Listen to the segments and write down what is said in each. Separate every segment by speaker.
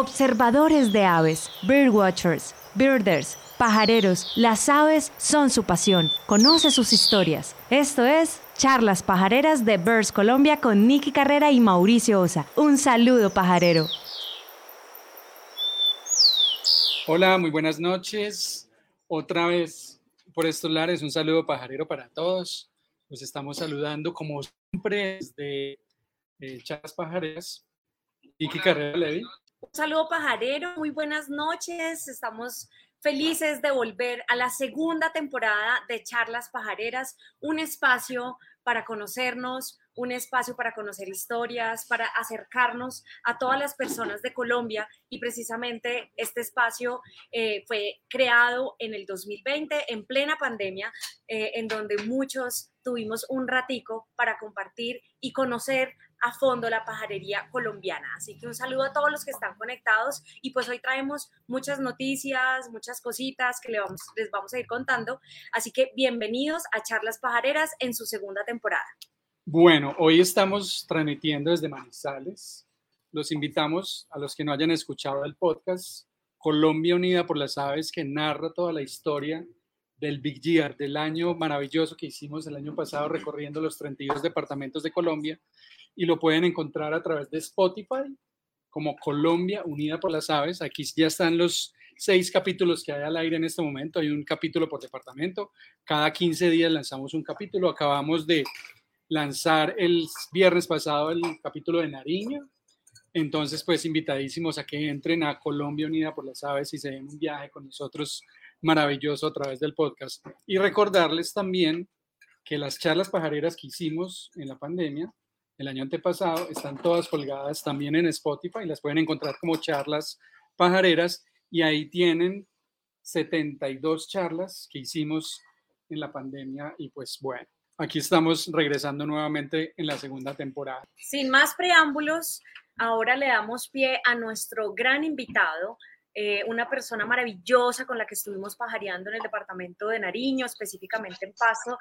Speaker 1: Observadores de aves, birdwatchers, birders, pajareros, las aves son su pasión. Conoce sus historias. Esto es Charlas Pajareras de Birds Colombia con Nicky Carrera y Mauricio Osa. Un saludo pajarero.
Speaker 2: Hola, muy buenas noches. Otra vez por estos lares, un saludo pajarero para todos. Los estamos saludando como siempre desde eh, Charlas Pajareras. Nicky Carrera Levi.
Speaker 3: Un saludo pajarero, muy buenas noches. Estamos felices de volver a la segunda temporada de Charlas Pajareras, un espacio para conocernos, un espacio para conocer historias, para acercarnos a todas las personas de Colombia y precisamente este espacio eh, fue creado en el 2020 en plena pandemia, eh, en donde muchos tuvimos un ratico para compartir y conocer a fondo la pajarería colombiana. Así que un saludo a todos los que están conectados y pues hoy traemos muchas noticias, muchas cositas que les vamos, a ir contando. Así que bienvenidos a Charlas Pajareras en su segunda temporada.
Speaker 2: Bueno, hoy estamos transmitiendo desde Manizales. Los invitamos a los que no hayan escuchado el podcast Colombia Unida por las Aves, que narra toda la historia del Big Year, del año maravilloso que hicimos el año pasado recorriendo los 32 departamentos de Colombia y lo pueden encontrar a través de Spotify como Colombia Unida por las Aves. Aquí ya están los seis capítulos que hay al aire en este momento. Hay un capítulo por departamento. Cada 15 días lanzamos un capítulo. Acabamos de lanzar el viernes pasado el capítulo de Nariño. Entonces, pues invitadísimos a que entren a Colombia Unida por las Aves y se den un viaje con nosotros maravilloso a través del podcast. Y recordarles también que las charlas pajareras que hicimos en la pandemia el año antepasado, están todas colgadas también en Spotify, las pueden encontrar como charlas pajareras y ahí tienen 72 charlas que hicimos en la pandemia y pues bueno, aquí estamos regresando nuevamente en la segunda temporada.
Speaker 3: Sin más preámbulos, ahora le damos pie a nuestro gran invitado, eh, una persona maravillosa con la que estuvimos pajareando en el departamento de Nariño, específicamente en Paso.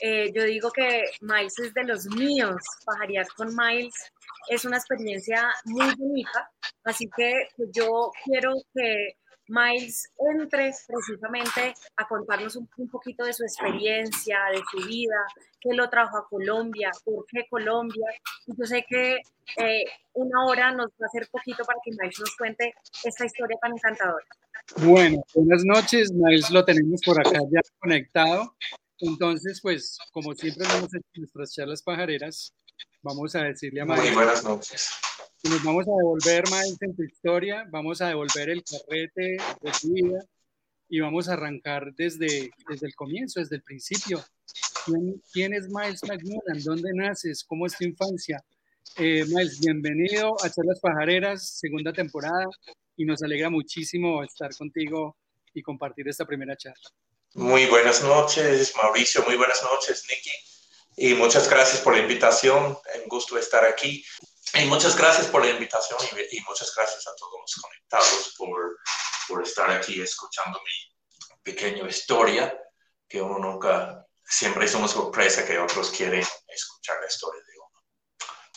Speaker 3: Eh, yo digo que Miles es de los míos, pajarear con Miles es una experiencia muy bonita, así que yo quiero que Miles entre precisamente a contarnos un, poquito de su experiencia, de su vida, qué lo trajo a Colombia, por qué Colombia. Y yo sé que eh, una hora nos va a hacer poquito para que Miles nos cuente esta historia tan encantadora.
Speaker 2: Bueno, buenas noches, Miles lo tenemos por acá ya conectado. Entonces, pues, como siempre lo hemos hecho en nuestras charlas pajareras, vamos a decirle a Miles.
Speaker 4: Muy buenas noches
Speaker 2: nos vamos a devolver, más en tu historia, vamos a devolver el carrete de tu vida y vamos a arrancar desde, desde el comienzo, desde el principio. ¿Quién, es Miles McMillan? ¿Dónde naces? ¿Cómo es tu infancia? Eh, Miles, bienvenido a Charlas Pajareras, segunda temporada, y nos alegra muchísimo estar contigo y compartir esta primera charla.
Speaker 4: Muy buenas noches, Mauricio, muy buenas noches, Nicky, y muchas gracias por la invitación, un gusto estar aquí. Y muchas gracias por la invitación y, muchas gracias a todos los conectados por, por estar aquí escuchando mi pequeña historia, que uno nunca, siempre es una sorpresa que otros quieren escuchar la historia de uno.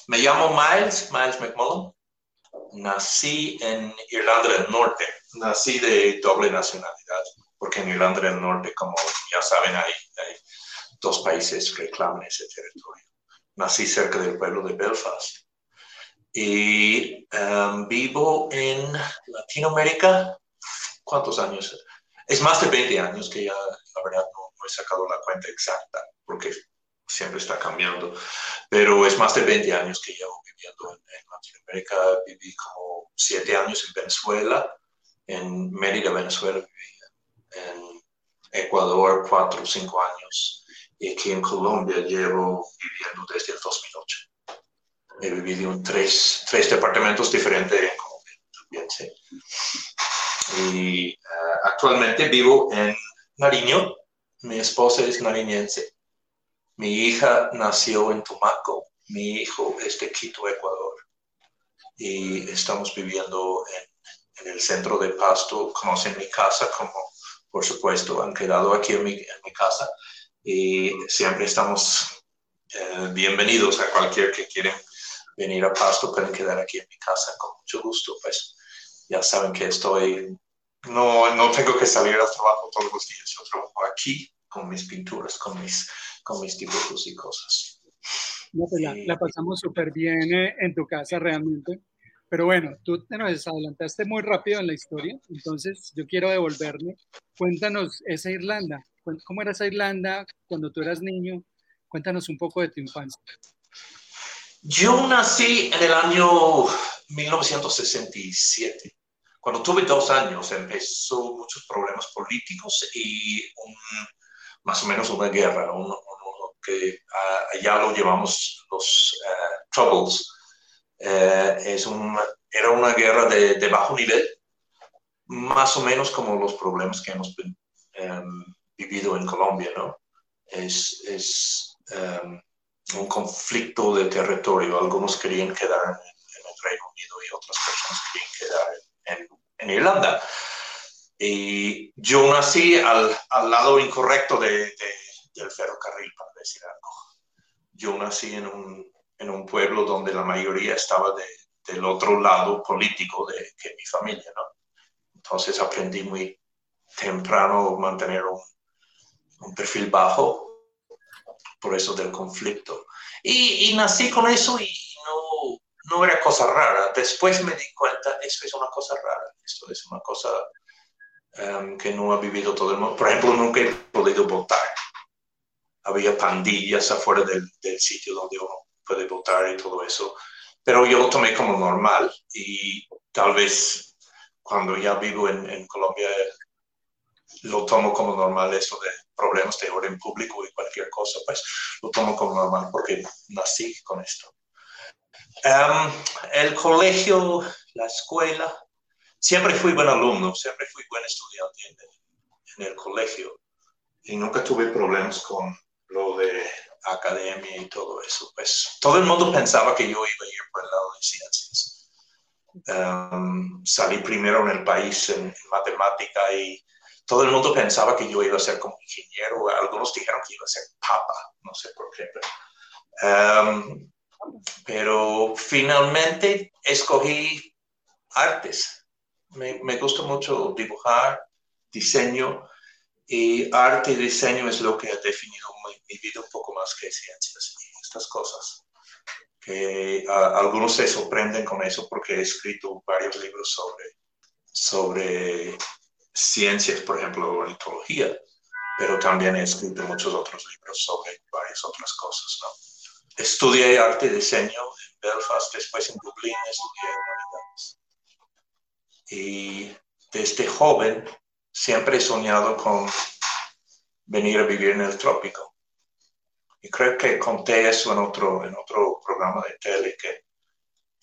Speaker 4: Me llamo Miles, Miles McMullen. Nací en Irlanda del Norte. Nací de doble nacionalidad, porque en Irlanda del Norte, como ya saben, hay, hay dos países que reclaman ese territorio. Nací cerca del pueblo de Belfast y em, vivo en Latinoamérica. ¿Cuántos años? Es más de 20 años que ya, la verdad, no, he sacado la cuenta exacta porque siempre está cambiando, pero es más de 20 años que llevo viviendo en, Latinoamérica. Viví como 7 años en Venezuela, en Mérida, Venezuela, viví en Ecuador 4 o 5 años y aquí en Colombia llevo viviendo desde el 2008 he vivido en tres, tres departamentos diferentes en Colombia Y eh, actualmente vivo en Nariño. Mi esposa es nariñense. Mi hija nació en Tumaco. Mi hijo es de Quito, Ecuador. Y estamos viviendo en, en el centro de Pasto. Conocen mi casa, como por supuesto han quedado aquí en mi, en mi casa. Y siempre estamos eh, bienvenidos a cualquier que quiera venir a Pasto, pueden quedar aquí en mi casa con mucho gusto, pues ya saben que estoy, no, no tengo que salir al trabajo todos los días, yo trabajo aquí con mis pinturas, con mis, con mis dibujos y cosas.
Speaker 2: No, pues la, pasamos súper bien eh, en tu casa realmente. Pero bueno, tú te nos adelantaste muy rápido en la historia, entonces yo quiero devolverme. Cuéntanos esa Irlanda, ¿cómo era esa Irlanda cuando tú eras niño? Cuéntanos un poco de tu infancia.
Speaker 4: Yo nací en el año 1967. Cuando tuve dos años empezó muchos problemas políticos y más o menos una guerra, que allá lo llevamos los uh, Troubles. Uh, es un, era una guerra de, de, bajo nivel, más o menos como los problemas que hemos um, vivido en Colombia, ¿no? Es, es um, un conflicto de territorio. Algunos querían quedar en, el Reino Unido y otras personas querían quedar en, en Irlanda. Y yo nací al, al lado incorrecto de, de, del ferrocarril, para decir algo. Yo nací en un, en un pueblo donde la mayoría estaba de, del otro lado político de que mi familia, ¿no? Entonces aprendí muy temprano mantener un, un perfil bajo por eso del conflicto. Y, y, nací con eso y no, no era cosa rara. Después me di cuenta, eso es una cosa rara, esto es una cosa um, que no ha vivido todo el mundo. Por ejemplo, nunca he podido votar. Había pandillas afuera del, del sitio donde uno puede votar y todo eso. Pero yo lo tomé como normal y tal vez cuando ya vivo en, en Colombia lo tomo como normal eso de problemas de orden público y cualquier cosa, pues lo tomo como normal porque nací con esto. Um, el colegio, la escuela, siempre fui buen alumno, siempre fui buen estudiante en, en el colegio y nunca tuve problemas con lo de academia y todo eso. Pues todo el mundo pensaba que yo iba a ir por el lado de ciencias. Um, salí primero en el país en, en matemática y todo el mundo pensaba que yo iba a ser como ingeniero, algunos dijeron que iba a ser papa, no sé por qué. Pero, um, pero finalmente escogí artes. Me, me, gusta mucho dibujar, diseño, y arte y diseño es lo que ha definido mi, mi vida un poco más que ciencias y estas cosas. Que uh, algunos se sorprenden con eso porque he escrito varios libros sobre, sobre ciencias, por ejemplo, ornitología, pero también he escrito muchos otros libros sobre varias otras cosas. ¿no? Estudié arte y diseño en Belfast, después en Dublín estudié humanidades. Y desde joven siempre he soñado con venir a vivir en el trópico. Y creo que conté eso en otro, en otro programa de tele, que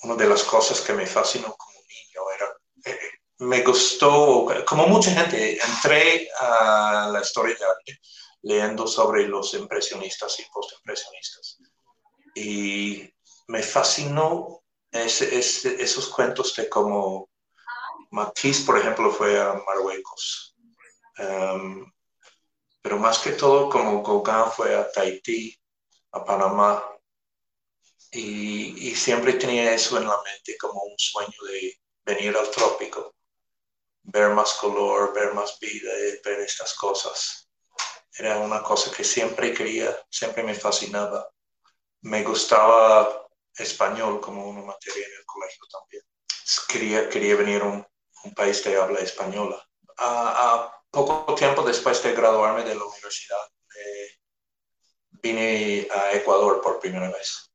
Speaker 4: una de las cosas que me fascinó como niño era eh, me gustó, como mucha gente, entré a la historia de arte leyendo sobre los impresionistas y postimpresionistas. Y me fascinó ese, esos cuentos de cómo Matisse, por ejemplo, fue a Marruecos. Um, pero más que todo, como Gauguin fue a Tahití, a Panamá. Y siempre tenía eso en la mente como un sueño de venir al trópico ver más color, ver más vida, eh, ver estas cosas. Era una cosa que siempre quería, siempre me fascinaba. Me gustaba español como una materia en el colegio también. Quería, quería venir a un, país de habla española. A, poco tiempo después de graduarme de la universidad, eh, vine a Ecuador por primera vez.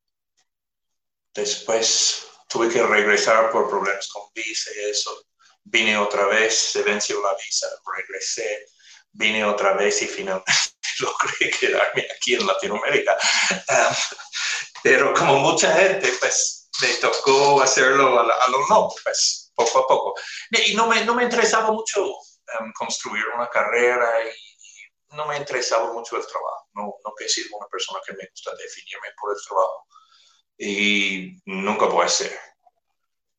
Speaker 4: Después tuve que regresar por problemas con visa eso vine otra vez, se venció la visa, regresé, vine otra vez y finalmente logré quedarme aquí en Latinoamérica. Um, pero como mucha gente, pues me tocó hacerlo a, lo no, pues poco a poco. Y no me, no me interesaba mucho um, construir una carrera y, no me interesaba mucho el trabajo. No, no que una persona que me gusta definirme por el trabajo. Y nunca voy a ser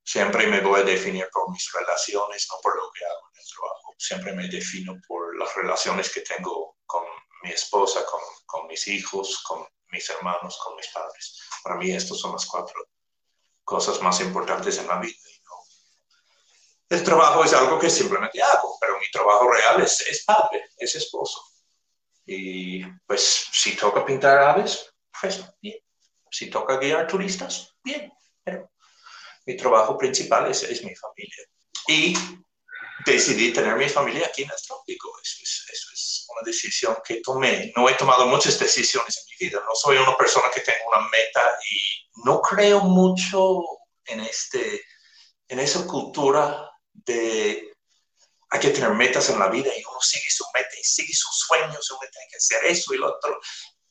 Speaker 4: siempre me voy a definir por mis relaciones, no por lo que hago en el trabajo. Siempre me defino por las relaciones que tengo con mi esposa, con, con mis hijos, con mis hermanos, con mis padres. Para mí estas son las cuatro cosas más importantes en la vida. el trabajo es algo que simplemente hago, pero mi trabajo real es, es padre, es esposo. Y pues si toca pintar aves, pues bien. Si toca guiar turistas, bien. Pero mi trabajo principal es, es mi familia. Y decidí tener mi familia aquí en el trópico. Eso es, eso es, una decisión que tomé. No he tomado muchas decisiones en mi vida. No soy una persona que tenga una meta y no creo mucho en, este, en esa cultura de hay que tener metas en la vida y uno sigue su meta y sigue sus sueños, uno tiene que hacer eso y lo otro.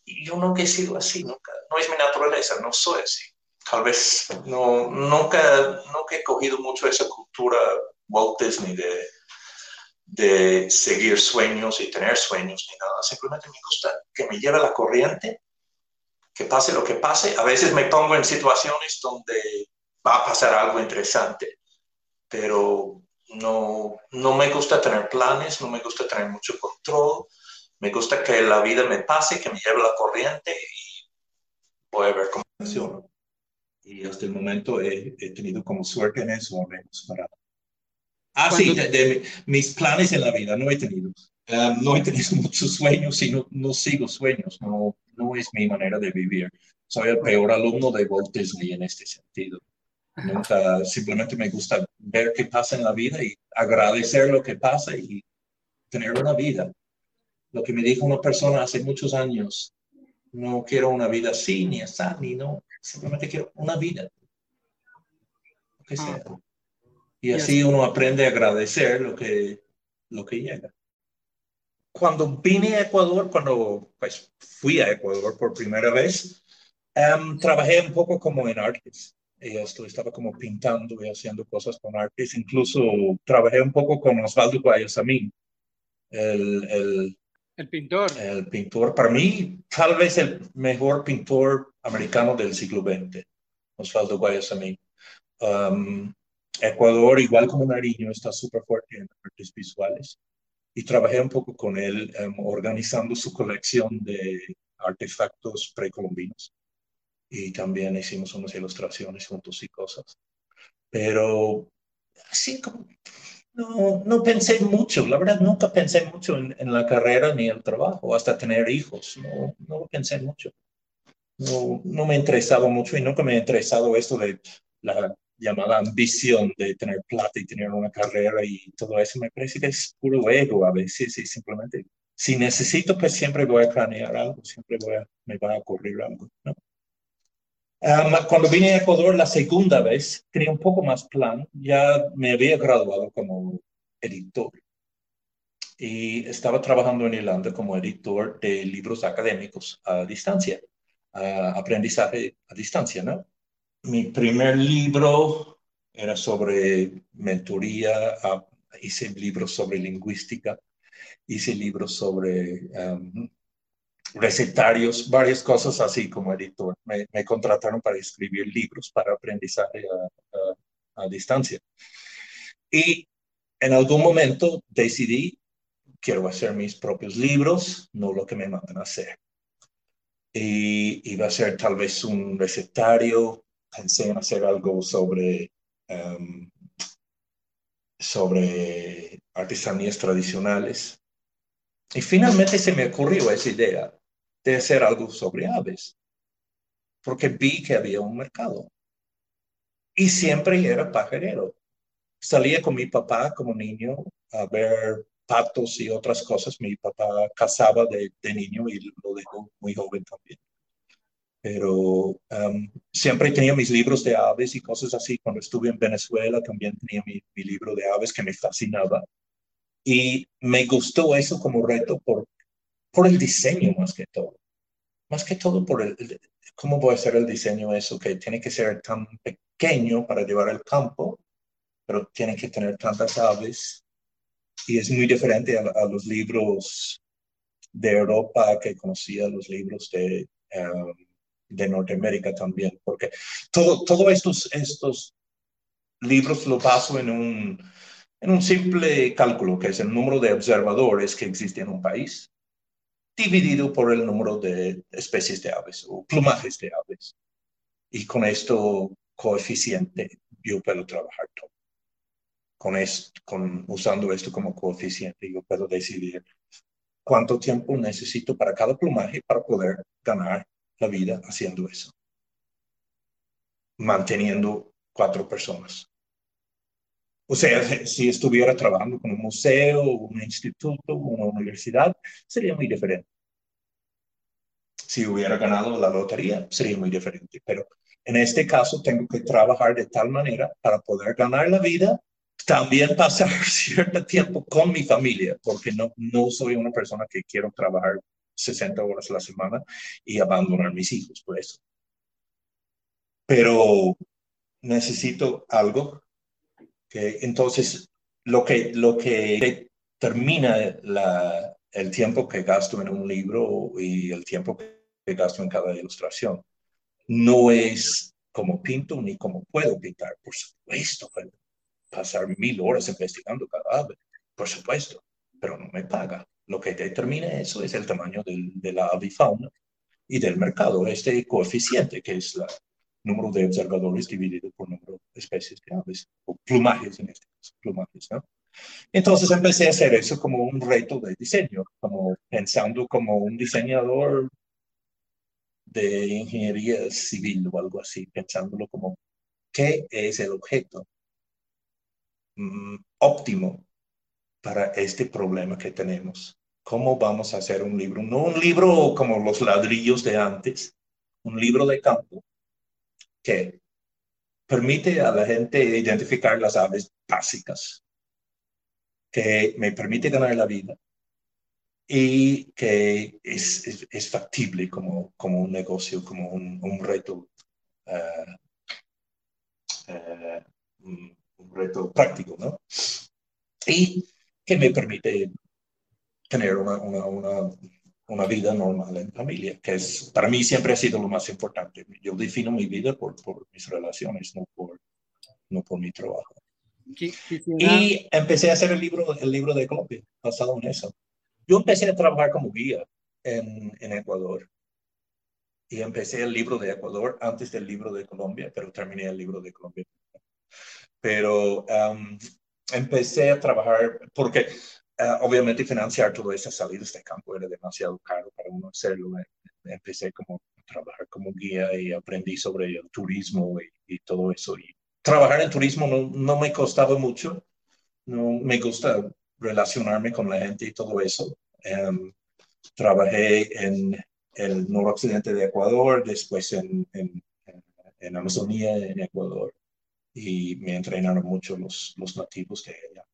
Speaker 4: Y yo nunca he sido así, nunca, no es mi naturaleza, no soy así. Tal vez no, nunca, nunca he cogido mucho esa cultura Walt Disney de, de seguir sueños y tener sueños ni nada. Simplemente me gusta que me lleve la corriente, que pase lo que pase. A veces me pongo en situaciones donde va a pasar algo interesante, pero no, no me gusta tener planes, no me gusta tener mucho control. Me gusta que la vida me pase, que me lleve la corriente y voy a ver cómo funciona. Y hasta el momento he, he tenido como suerte en eso, menos para Ah, sí, de, mis planes en la vida no he tenido. Um, no he tenido muchos sueños y no, no, sigo sueños, no, no es mi manera de vivir. Soy el peor alumno de Walt Disney en este sentido. Nunca, simplemente me gusta ver qué pasa en la vida y agradecer lo que pasa y tener una vida. Lo que me dijo una persona hace muchos años, no quiero una vida así, ni así, ni no, simplemente quiero una vida. Lo que sea. Y así uno aprende a agradecer lo que, lo que llega. Cuando vine a Ecuador, cuando pues, fui a Ecuador por primera vez, em, trabajé un poco como en artes. Esto estaba como pintando y haciendo cosas con artes. Incluso trabajé un poco con Osvaldo Guayasamín, el, el,
Speaker 2: el pintor.
Speaker 4: El pintor, para mí, tal vez el mejor pintor americano del siglo XX, Osvaldo Guayasamín. Um, Ecuador, igual como Nariño, está súper fuerte en artes visuales y trabajé un poco con él em, organizando su colección de artefactos precolombinos y también hicimos unas ilustraciones juntos y cosas. Pero así como no, no pensé mucho, la verdad nunca pensé mucho en, en, la carrera ni el trabajo, hasta tener hijos, no, no pensé mucho. No, no me interesaba mucho y nunca me ha interesado esto de la llamada ambición de tener plata y tener una carrera y todo eso, me parece que es puro ego a veces y simplemente, si necesito, pues siempre voy a planear algo, siempre voy a, me va a ocurrir algo, ¿no? cuando vine a Ecuador la segunda vez, tenía un poco más plan, ya me había graduado como editor y estaba trabajando en Irlanda como editor de libros académicos a distancia, aprendizaje a distancia, ¿no? mi primer libro era sobre mentoría, ah, hice libros sobre lingüística, hice libros sobre um, recetarios, varias cosas así como editor. Me, contrataron para escribir libros para aprendizaje a, a, distancia. Y en algún momento decidí, quiero hacer mis propios libros, no lo que me mandan a hacer. Y iba a ser tal vez un recetario pensé en hacer algo sobre, um, sobre artesanías tradicionales. Y finalmente se me ocurrió esa idea de hacer algo sobre aves, porque vi que había un mercado. Y siempre era pajarero. Salía con mi papá como niño a ver patos y otras cosas. Mi papá cazaba de, niño y lo dejó muy joven también pero um, siempre tenía mis libros de aves y cosas así. Cuando estuve en Venezuela también tenía mi, libro de aves que me fascinaba. Y me gustó eso como reto por, por el diseño más que todo. Más que todo por el, cómo voy a hacer el diseño eso, que tiene que ser tan pequeño para llevar al campo, pero tiene que tener tantas aves. Y es muy diferente a, los libros de Europa que conocía, los libros de... Um, de Norteamérica también, porque todo, todos estos, estos libros lo baso en un, en un simple cálculo, que es el número de observadores que existe en un país, dividido por el número de especies de aves o plumajes de aves. Y con esto coeficiente yo puedo trabajar todo. Con, esto, con usando esto como coeficiente, yo puedo decidir cuánto tiempo necesito para cada plumaje para poder ganar la vida haciendo eso, manteniendo cuatro personas. O sea, si estuviera trabajando con un museo, un instituto, una universidad, sería muy diferente. Si hubiera ganado la lotería, sería muy diferente. Pero en este caso, tengo que trabajar de tal manera para poder ganar la vida, también pasar cierto tiempo con mi familia, porque no, no soy una persona que quiero trabajar 60 horas a la semana y abandonar mis hijos por eso. Pero necesito algo que entonces lo que, lo que termina la, el tiempo que gasto en un libro y el tiempo que gasto en cada ilustración no es como pinto ni como puedo pintar, por supuesto, pasar mil horas investigando ave, por supuesto, pero no me paga. Lo que determina eso es el tamaño del, de la avifauna y del mercado, este coeficiente que es el número de observadores dividido por número de especies de aves, o plumajes en este caso, plumajes, ¿no? Entonces empecé a hacer eso como un reto de diseño, como pensando como un diseñador de ingeniería civil o algo así, pensándolo como, ¿qué es el objeto mm, óptimo para este problema que tenemos? ¿Cómo vamos a hacer un libro? No un libro como los ladrillos de antes, un libro de campo que permite a la gente identificar las aves básicas, que me permite ganar la vida, y que es, factible como, como un negocio, como un, reto, uh, uh, un, reto práctico, ¿no? Y que me permite tener una, una, una, una, vida normal en familia, que es, para mí siempre ha sido lo más importante. Yo defino mi vida por, por mis relaciones, no por, no por mi trabajo. Y empecé a hacer el libro, el libro de Colombia, basado en eso. Yo empecé a trabajar como guía en, en Ecuador y empecé el libro de Ecuador antes del libro de Colombia, pero terminé el libro de Colombia. Pero um, empecé a trabajar porque uh, obviamente financiar todas esas salidas de campo era demasiado caro para uno hacerlo. Empecé como a trabajar como guía y aprendí sobre el turismo y, todo eso. Y trabajar en turismo no, no me costaba mucho. No me gusta relacionarme con la gente y todo eso. Em, trabajé en el noroccidente de Ecuador, después en, en, en, Amazonía, en Ecuador, y me entrenaron mucho los, los nativos de allá.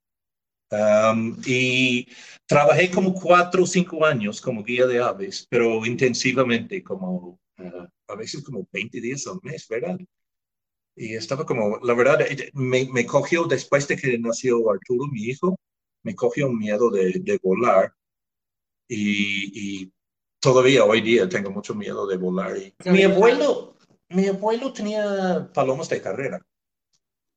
Speaker 4: Em, y trabajé como cuatro o cinco años como guía de aves, pero intensivamente, como eh, a veces como 20 días al mes, ¿verdad? Y estaba como, la verdad, me, me cogió después de que nació Arturo, mi hijo, me cogió un miedo de, de volar y, y, todavía hoy día tengo mucho miedo de volar. Y, mi abuelo, mi abuelo tenía palomas de carrera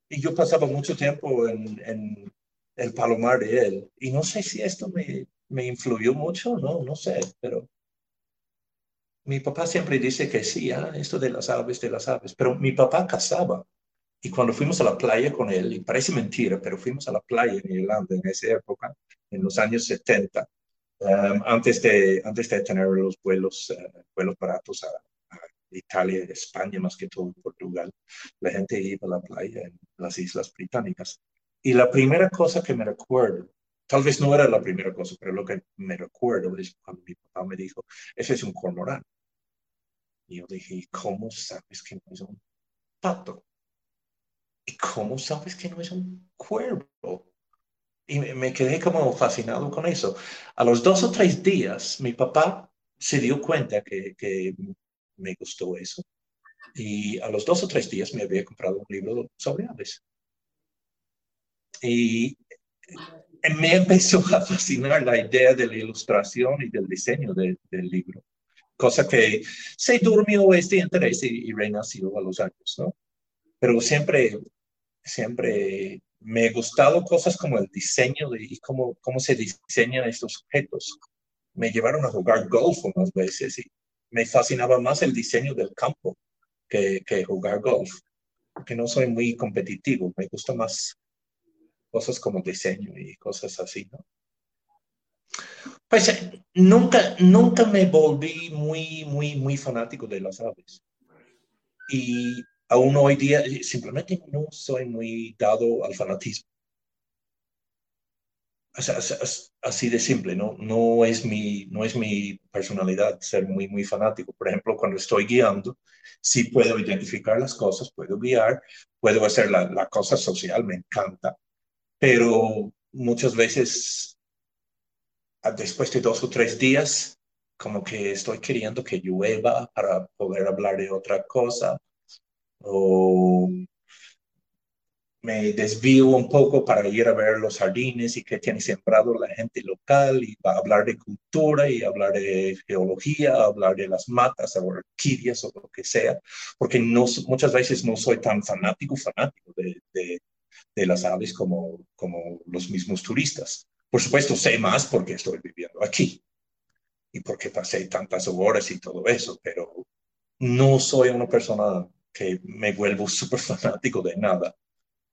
Speaker 4: y yo pasaba mucho tiempo en, en el palomar de él. Y no sé si esto me, me influyó mucho, no, no sé, pero mi papá siempre dice que sí, ah, esto de las aves, de las aves, pero mi papá cazaba. Y cuando fuimos a la playa con él, y parece mentira, pero fuimos a la playa en Irlanda en esa época, en los años 70, um, antes, de, antes de tener los vuelos, uh, vuelos baratos a Italia España, más que todo Portugal, la gente iba a la playa en las Islas Británicas. Y la primera cosa que me recuerdo, tal vez no era la primera cosa, pero lo que me recuerdo es cuando mi papá me dijo, ese es un cormorán. Y yo dije, ¿cómo sabes que no es un pato? ¿y cómo sabes que no es un cuervo? Y me quedé como fascinado con eso. A los dos o tres días, mi papá se dio cuenta que, que me gustó eso. Y a los dos o tres días me había comprado un libro sobre aves. Y me empezó a fascinar la idea de la ilustración y del diseño del libro, cosa que se durmió este interés y, y, renació a los años, ¿no? Pero siempre siempre me ha gustado cosas como el diseño de, y cómo, cómo se diseñan estos objetos. Me llevaron a jugar golf unas veces y me fascinaba más el diseño del campo que, que jugar golf, porque no soy muy competitivo, me gusta más cosas como diseño y cosas así, ¿no? Pues nunca, nunca me volví muy, muy, muy fanático de las aves. Y aún hoy día simplemente no soy muy dado al fanatismo así de simple, ¿no? No es, mi, no es mi personalidad ser muy, muy fanático. Por ejemplo, cuando estoy guiando, sí puedo identificar las cosas, puedo guiar, puedo hacer la, la cosa social, me encanta, pero muchas veces, después de dos o tres días, como que estoy queriendo que llueva para poder hablar de otra cosa, o me desvío un poco para ir a ver los jardines y qué tiene sembrado la gente local y va a hablar de cultura y hablar de geología, hablar de las matas, o orquídeas o lo que sea, porque no, muchas veces no soy tan fanático, fanático de, de, de las aves como, como los mismos turistas. Por supuesto, sé más porque estoy viviendo aquí y porque pasé tantas horas y todo eso, pero no soy una persona que me vuelvo súper fanático de nada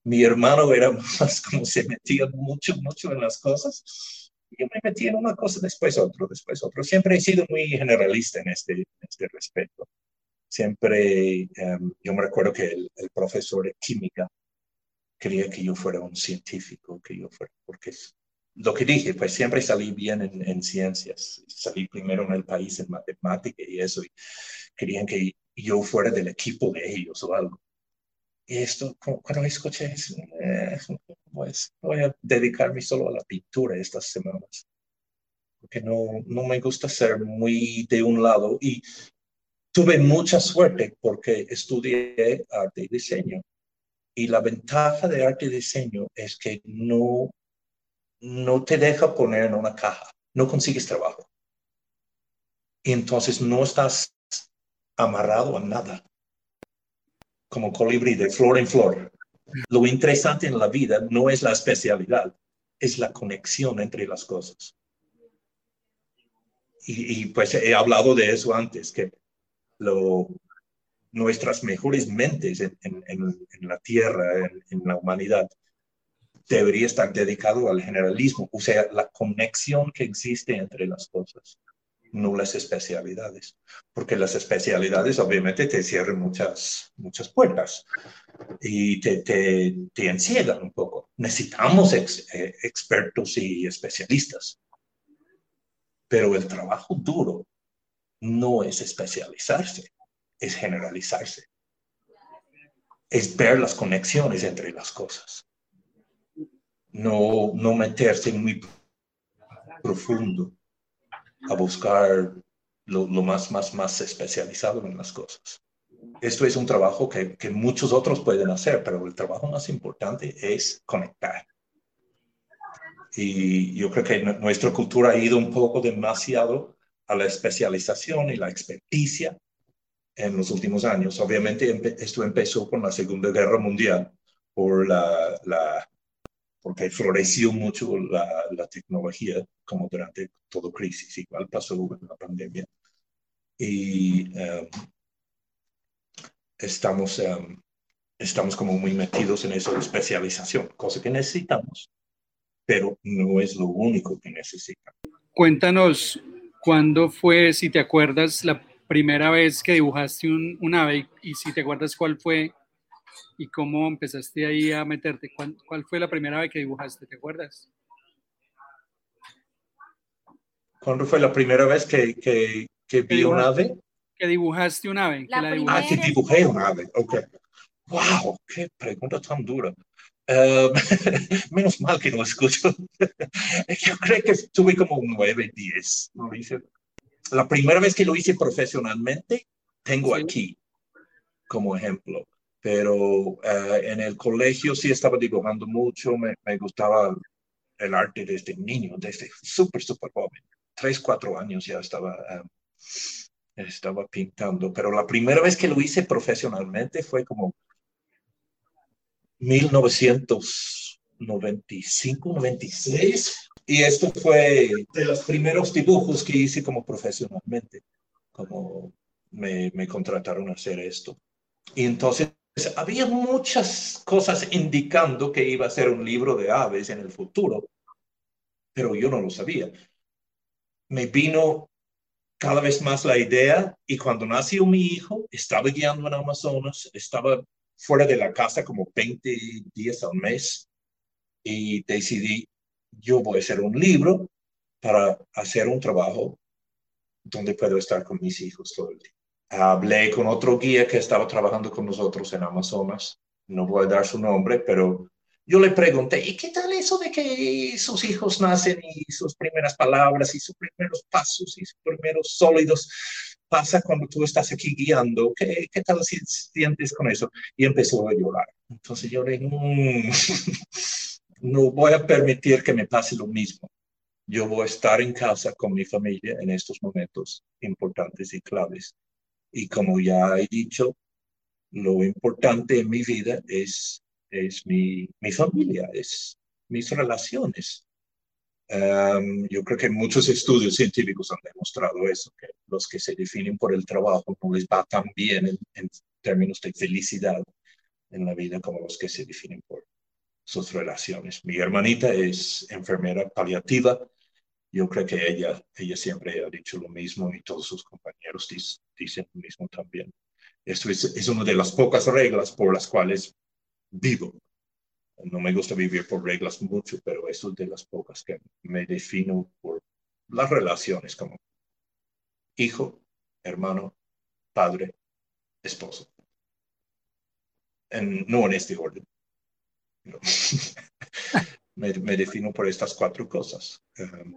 Speaker 4: mi hermano era más como se metía mucho, mucho en las cosas. Yo me metí en una cosa, después otro, después otro. Siempre he sido muy generalista en este, en este respecto. Siempre, em, yo me recuerdo que el, profesor de química quería que yo fuera un científico, que yo fuera, porque lo que dije, pues siempre salí bien en, en ciencias. Salí primero en el país en matemática y eso, y querían que yo fuera del equipo de ellos o algo. Y esto, cuando escuché eh, pues voy a dedicarme solo a la pintura estas semanas, porque no, no me gusta ser muy de un lado. Y tuve mucha suerte porque estudié arte y diseño. Y la ventaja de arte y diseño es que no, no te deja poner en una caja, no consigues trabajo. Y entonces no estás amarrado a nada como colibrí de flor en flor. Lo interesante en la vida no es la especialidad, es la conexión entre las cosas. Y, pues he hablado de eso antes, que lo, nuestras mejores mentes en, la tierra, en, la humanidad, debería estar dedicado al generalismo, o sea, la conexión que existe entre las cosas no las especialidades, porque las especialidades obviamente te cierran muchas, muchas puertas y te, te, te encierran un poco. Necesitamos eh, expertos y especialistas, pero el trabajo duro no es especializarse, es generalizarse, es ver las conexiones entre las cosas, no, no meterse muy profundo a buscar lo, más, más, más especializado en las cosas. Esto es un trabajo que, que muchos otros pueden hacer, pero el trabajo más importante es conectar. Y yo creo que nuestra cultura ha ido un poco demasiado a la especialización y la experticia en los últimos años. Obviamente esto empezó con la Segunda Guerra Mundial por la, la porque floreció mucho la, tecnología como durante todo crisis, igual pasó en la pandemia. Y um, estamos, um, estamos como muy metidos en esa especialización, cosa que necesitamos, pero no es lo único que necesitamos.
Speaker 2: Cuéntanos, ¿cuándo fue, si te acuerdas, la primera vez que dibujaste un, un ave y si te acuerdas cuál fue y cómo empezaste ahí a meterte. ¿Cuál, fue la primera vez que dibujaste? ¿Te acuerdas?
Speaker 4: ¿Cuándo fue la primera vez que, que, que vi un ave?
Speaker 2: Que dibujaste un ave.
Speaker 4: ah, que dibujé un ave. Ok. ¡Wow! ¡Qué pregunta tan dura! Em, menos mal que no escucho. Yo creo que tuve como nueve, diez. ¿no? La primera vez que lo hice profesionalmente, tengo aquí como ejemplo pero eh, en el colegio sí estaba dibujando mucho, me, me, gustaba el arte desde niño, desde súper, súper joven, tres, cuatro años ya estaba, eh, estaba pintando, pero la primera vez que lo hice profesionalmente fue como 1995, 96, y esto fue de los primeros dibujos que hice como profesionalmente, como me, me contrataron a hacer esto. Y entonces Pues, había muchas cosas indicando que iba a ser un libro de aves en el futuro, pero yo no lo sabía. Me vino cada vez más la idea y cuando nació mi hijo, estaba guiando en Amazonas, estaba fuera de la casa como 20 días al mes y decidí, yo voy a hacer un libro para hacer un trabajo donde puedo estar con mis hijos todo el día. Hablé con otro guía que estaba trabajando con nosotros en Amazonas, no voy a dar su nombre, pero yo le pregunté, ¿y qué tal eso de que sus hijos nacen y sus primeras palabras y sus primeros pasos y sus primeros sólidos pasa cuando tú estás aquí guiando? ¿Qué, qué tal si sientes con eso? Y empezó a llorar. Entonces yo le dije, mm, no voy a permitir que me pase lo mismo. Yo voy a estar en casa con mi familia en estos momentos importantes y claves. Y como ya he dicho, lo importante en mi vida es es mi, mi familia, es mis relaciones. yo creo que muchos estudios científicos han demostrado eso, que los que se definen por el trabajo no les va tan bien en, en términos de felicidad en la vida como los que se definen por sus relaciones. Mi hermanita es enfermera paliativa. Yo creo que ella, ella siempre ha dicho lo mismo y todos sus compañeros dicen lo mismo también. Esto es, es una de las pocas reglas por las cuales vivo. No me gusta vivir por reglas mucho, pero eso es de las pocas que me defino por las relaciones como hijo, hermano, padre, esposo. En, no en este orden. me, defino por estas cuatro cosas. Um,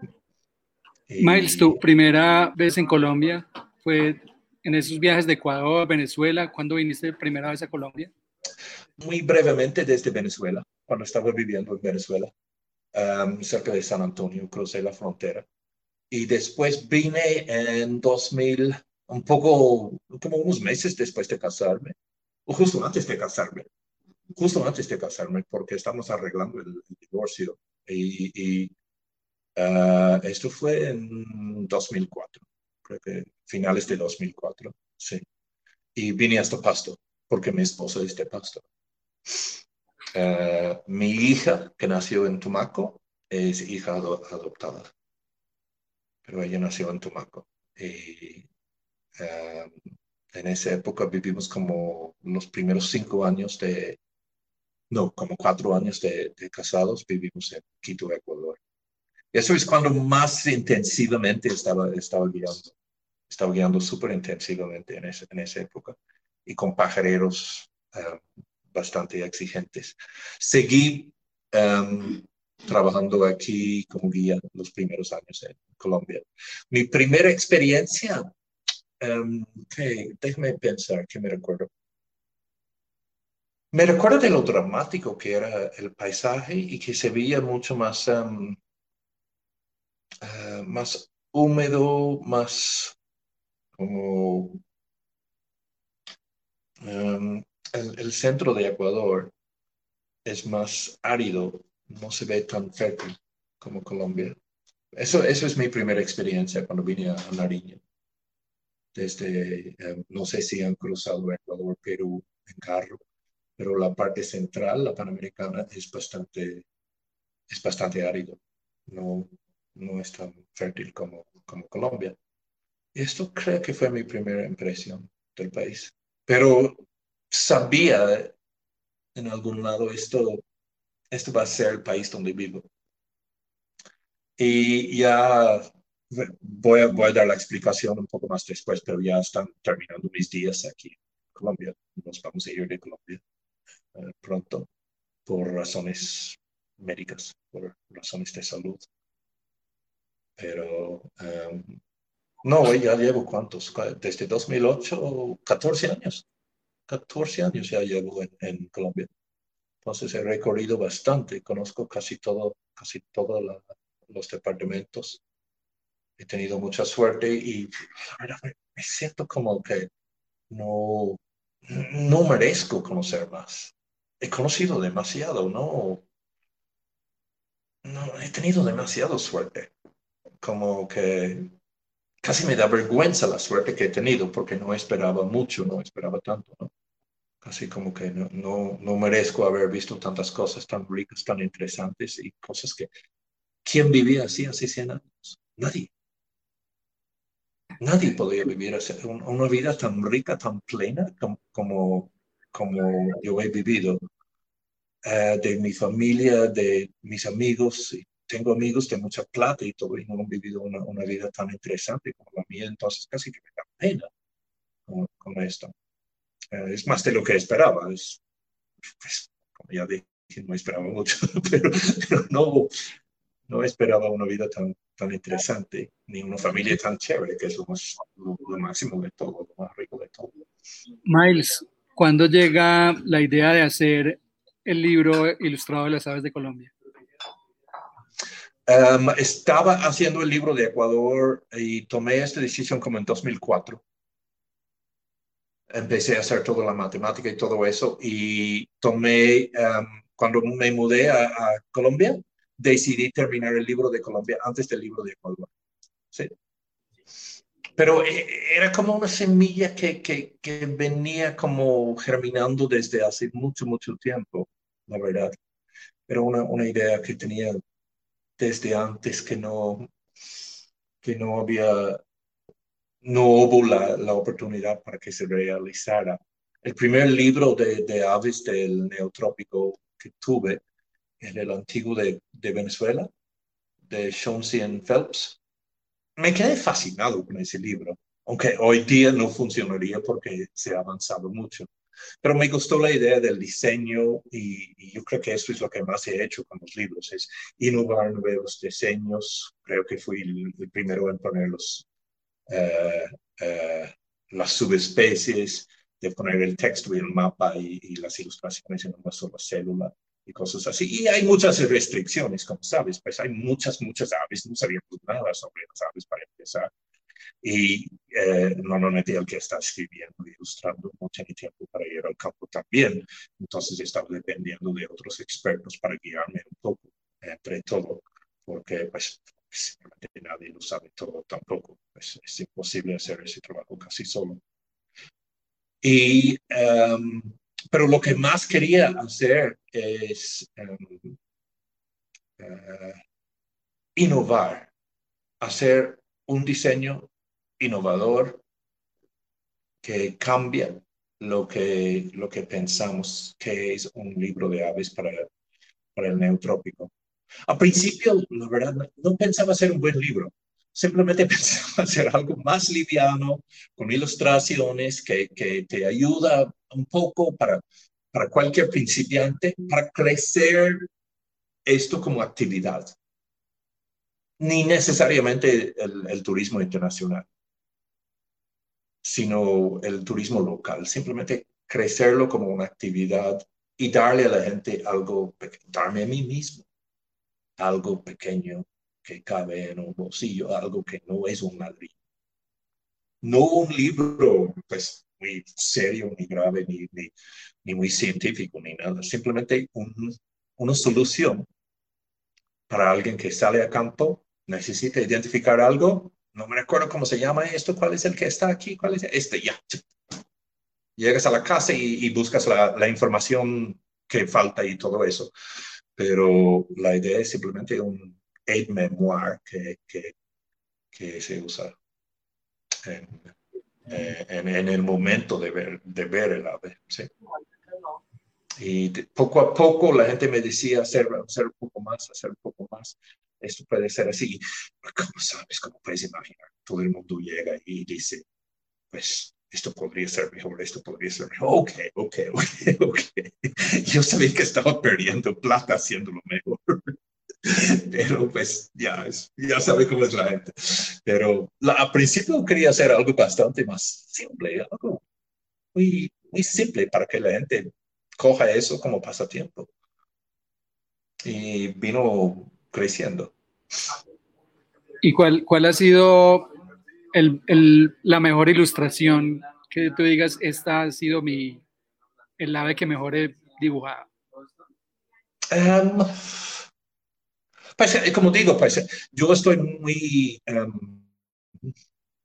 Speaker 2: Miles, tu primera vez en Colombia fue en esos viajes de Ecuador, a Venezuela. ¿Cuándo viniste primera vez a Colombia?
Speaker 4: muy brevemente desde Venezuela, cuando estaba viviendo en Venezuela, um, cerca de San Antonio, crucé la frontera. Y después vine en 2000, un poco, como unos meses después de casarme, o justo antes de casarme, justo antes de casarme, porque estamos arreglando el, divorcio. Y, y uh, esto fue en 2004, creo que finales de 2004, sí. Y vine hasta Pasto, porque mi esposo es de Pasto. Eh, mi hija, que nació en Tumaco, es hija adoptada, pero ella nació en Tumaco. Y eh, en esa época vivimos como los primeros cinco años de, no, como cuatro años de, casados, vivimos en Quito, Ecuador. Eso es cuando más intensivamente estaba, estaba guiando. Estaba guiando súper intensivamente en, en esa época y con pajareros eh, bastante exigentes. Seguí em, trabajando aquí como guía los primeros años en Colombia. Mi primera experiencia, um, déjame pensar, que me recuerdo. Me recuerdo de lo dramático que era el paisaje y que se veía mucho más, em, eh, más húmedo, más como el, centro de Ecuador es más árido, no se ve tan fértil como Colombia. Eso, eso es mi primera experiencia cuando vine a, Nariño. Desde, eh, no sé si han cruzado Ecuador, Perú en carro, pero la parte central, la panamericana, es bastante, es bastante árido. No, no es tan fértil como, como Colombia. Esto creo que fue mi primera impresión del país. Pero sabía en algún lado esto, esto va a ser el país donde vivo. Y ya voy a, voy a dar la explicación un poco más después, pero ya están terminando mis días aquí en Colombia. Nos vamos a ir de Colombia eh, pronto por razones médicas, por razones de salud. Pero um, no, ya llevo cuántos, desde 2008, 14 años. 14 años ya llevo en, Colombia. Entonces he recorrido bastante, conozco casi todo, casi todos los departamentos. He tenido mucha suerte y me siento como que no, no merezco conocer más. He conocido demasiado, no, no he tenido demasiado suerte. Como que casi me da vergüenza la suerte que he tenido porque no esperaba mucho, no esperaba tanto, ¿no? así como que no, no, no merezco haber visto tantas cosas tan ricas, tan interesantes y cosas que... ¿Quién vivía así hace 100 años? Nadie. Nadie podía vivir una vida tan rica, tan plena como, como, yo he vivido. Eh, de mi familia, de mis amigos. Tengo amigos de mucha plata y todo, y no han vivido una, una vida tan interesante como la mía, entonces casi que me da pena con, esto. Eh, es más de lo que esperaba. Es, pues, como ya dije, no esperaba mucho, pero, no, no esperaba una vida tan, tan interesante, ni una familia tan chévere, que es lo, más, lo, máximo de todo, lo más rico de todo.
Speaker 2: Miles, ¿cuándo llega la idea de hacer el libro ilustrado de las aves de Colombia?
Speaker 4: Um, estaba haciendo el libro de Ecuador y tomé esta decisión como en 2004. Empecé a hacer toda la matemática y todo eso y tomé, um, cuando me mudé a, a Colombia, decidí terminar el libro de Colombia antes del libro de Ecuador. ¿sí? Pero eh, era como una semilla que, que, que, venía como germinando desde hace mucho, mucho tiempo, la verdad. Era una, una idea que tenía desde antes que no, que no había, no hubo la, la oportunidad para que se realizara. El primer libro de, de aves del neotrópico que tuve en el antiguo de, de Venezuela, de Chauncey Phelps. Me quedé fascinado con ese libro, aunque hoy día no funcionaría porque se ha avanzado mucho. Pero me gustó la idea del diseño y, yo creo que eso es lo que más he hecho con los libros, es innovar nuevos diseños. Creo que fui el, primero en poner los, eh, eh, las subespecies, de poner el texto y el mapa y, y las ilustraciones en una sola célula y cosas así. Y hay muchas restricciones, como sabes, pues hay muchas, muchas aves, no sabíamos nada sobre las aves para empezar. Y eh, normalmente el que está escribiendo y ilustrando no tiene tiempo para ir al campo también. Entonces estaba dependiendo de otros expertos para guiarme un poco entre todo, porque pues simplemente nadie lo sabe todo tampoco. Pues, es imposible hacer ese trabajo casi solo. Y um, pero lo que más quería hacer es em, eh, innovar, hacer un diseño innovador que cambia lo que, lo que pensamos que es un libro de aves para, para el neotrópico. Al principio, la verdad, no pensaba hacer un buen libro simplemente pensaba hacer algo más liviano, con ilustraciones que, que te ayuda un poco para, para cualquier principiante, para crecer esto como actividad. Ni necesariamente el, el turismo internacional, sino el turismo local. Simplemente crecerlo como una actividad y darle a la gente algo, darme a mí mismo algo pequeño que cabe en un bolsillo, algo que no es un ladrillo. No un libro, pues, muy serio, ni grave, ni, ni, muy científico, ni nada. Simplemente una solución para alguien que sale a campo, necesita identificar algo. No me recuerdo cómo se llama esto, cuál es el que está aquí, cuál es este, ya. Llegas a la casa y, buscas la, la información que falta y todo eso. Pero la idea es simplemente un, aid memoir que, que, que se usa en, en, en, el momento de ver, de ver el ave. ¿sí? Y poco a poco la gente me decía hacer, hacer un poco más, hacer un poco más. Esto puede ser así. ¿Cómo sabes? ¿Cómo puedes imaginar? Todo el mundo llega y dice, pues esto podría ser mejor, esto podría ser mejor. Ok, ok, ok, ok. Yo sabía que estaba perdiendo plata haciéndolo mejor. pero pues ya, ya sabe cómo es la gente. Pero la, al principio quería hacer algo bastante más simple, algo muy, muy simple para que la gente coja eso como pasatiempo. Y vino creciendo.
Speaker 2: ¿Y cuál, cuál ha sido el, el, la mejor ilustración que tú digas, esta ha sido mi, el ave que mejor he dibujado?
Speaker 4: Um, pues, eh, como digo, pues yo estoy muy um,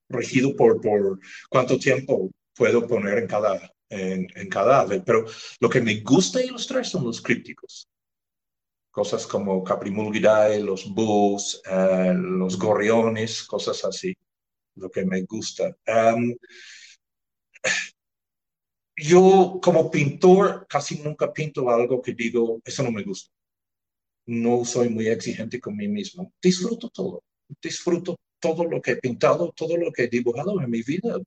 Speaker 4: regido por, por cuánto tiempo puedo poner en cada, en, en cada ave, pero lo que me gusta ilustrar son los crípticos. Cosas como Caprimulgidae, los búhos, eh, los gorriones, cosas así. Lo que me gusta. Um, yo como pintor casi nunca pinto algo que digo, eso no me gusta. No soy muy exigente con mí mismo. Disfruto todo. Disfruto todo lo que he pintado, todo lo que he dibujado en mi vida.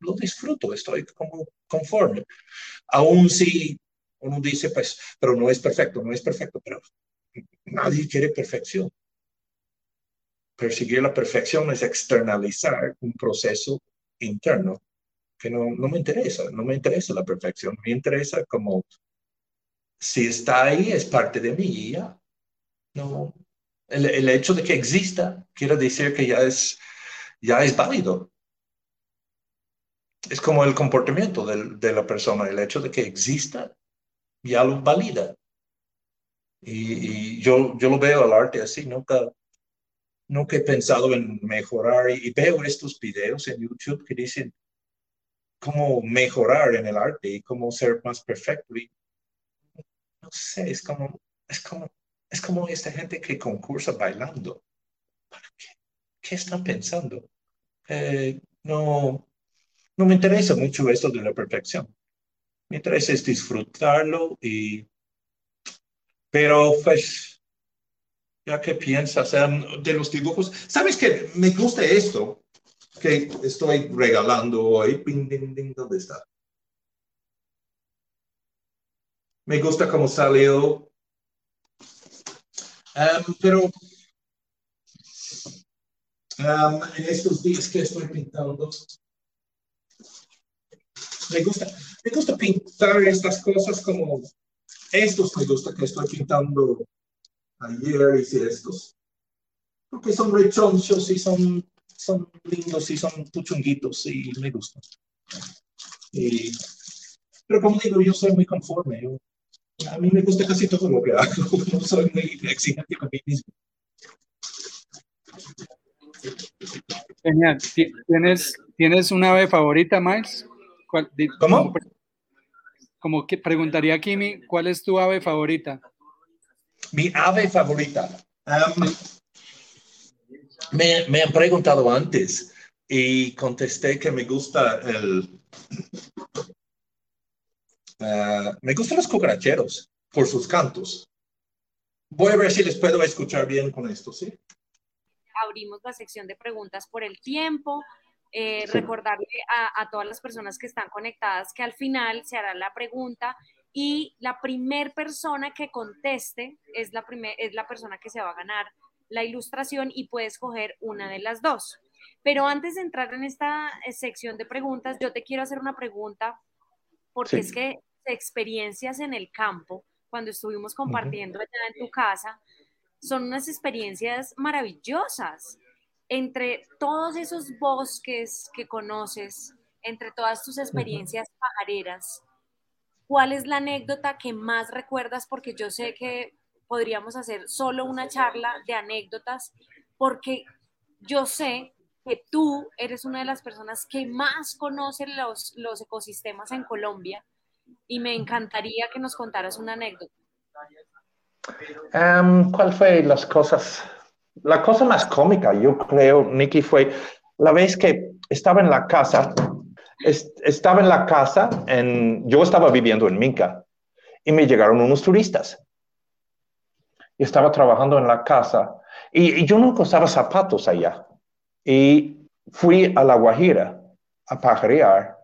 Speaker 4: Lo disfruto, estoy como conforme. Aún si uno dice, pues, pero no es perfecto, no es perfecto, pero nadie quiere perfección. Perseguir la perfección es externalizar un proceso interno que no, no me interesa, no me interesa la perfección, me interesa como si está ahí es parte de mí ya. No, el, el, hecho de que exista quiere decir que ya es, ya es válido. Es como el comportamiento de la persona, el hecho de que exista ya lo valida. Y, y, yo, yo lo veo al arte así, nunca, nunca he pensado en mejorar y, y veo estos videos en YouTube que dicen, cómo mejorar en el arte y cómo ser más perfecto. Y, no sé, es como, es como, es como esta gente que concursa bailando. qué? ¿Qué están pensando? Eh, no, no me interesa mucho esto de la perfección. Me interesa es disfrutarlo y, pero pues, ya que piensas um, de los dibujos, ¿sabes qué? Me gusta esto que estoy regalando hoy. ¿Dónde está? Me gusta cómo salió. Um, pero um, en estos días que estoy pintando, me gusta, me gusta pintar estas cosas como estos me gusta que estoy pintando ayer hice estos porque son rechonchos y son son lindos y son puchunguitos y me gustan. Y, pero como digo, yo soy muy conforme. Yo, a mí me gusta casi todo lo que hago. No soy muy exigente con mí mismo.
Speaker 2: Genial. ¿Tienes, ¿Tienes una ave favorita, Miles?
Speaker 4: ¿Cómo?
Speaker 2: Como que preguntaría Kimi, ¿cuál es tu ave favorita?
Speaker 4: Mi ave favorita. Um, me, me, han preguntado antes y contesté que me gusta el... Uh, me gustan los cucaracheros por sus cantos. Voy a ver si les puedo escuchar bien con esto, ¿sí?
Speaker 3: Abrimos la sección de preguntas por el tiempo. Eh, sí. Recordarle a, a, todas las personas que están conectadas que al final se hará la pregunta y la primer persona que conteste es la, primer, es la persona que se va a ganar la ilustración y puedes coger una de las dos. Pero antes de entrar en esta eh, sección de preguntas, yo te quiero hacer una pregunta, porque sí. es que experiencias en el campo, cuando estuvimos compartiendo uh -huh. allá en tu casa, son unas experiencias maravillosas. Entre todos esos bosques que conoces, entre todas tus experiencias pajareras, ¿cuál es la anécdota que más recuerdas? Porque yo sé que podríamos hacer solo una charla de anécdotas, porque yo sé que tú eres una de las personas que más conoce los, los ecosistemas en Colombia y me encantaría que nos contaras una anécdota.
Speaker 4: Um, ¿Cuál fue las cosas? La cosa más cómica, yo creo, Nicky, fue la vez que estaba en la casa, est estaba en la casa, en, yo estaba viviendo en Minca y me llegaron unos turistas estaba trabajando en la casa y, yo nunca usaba zapatos allá. Y fui a La Guajira a pajarear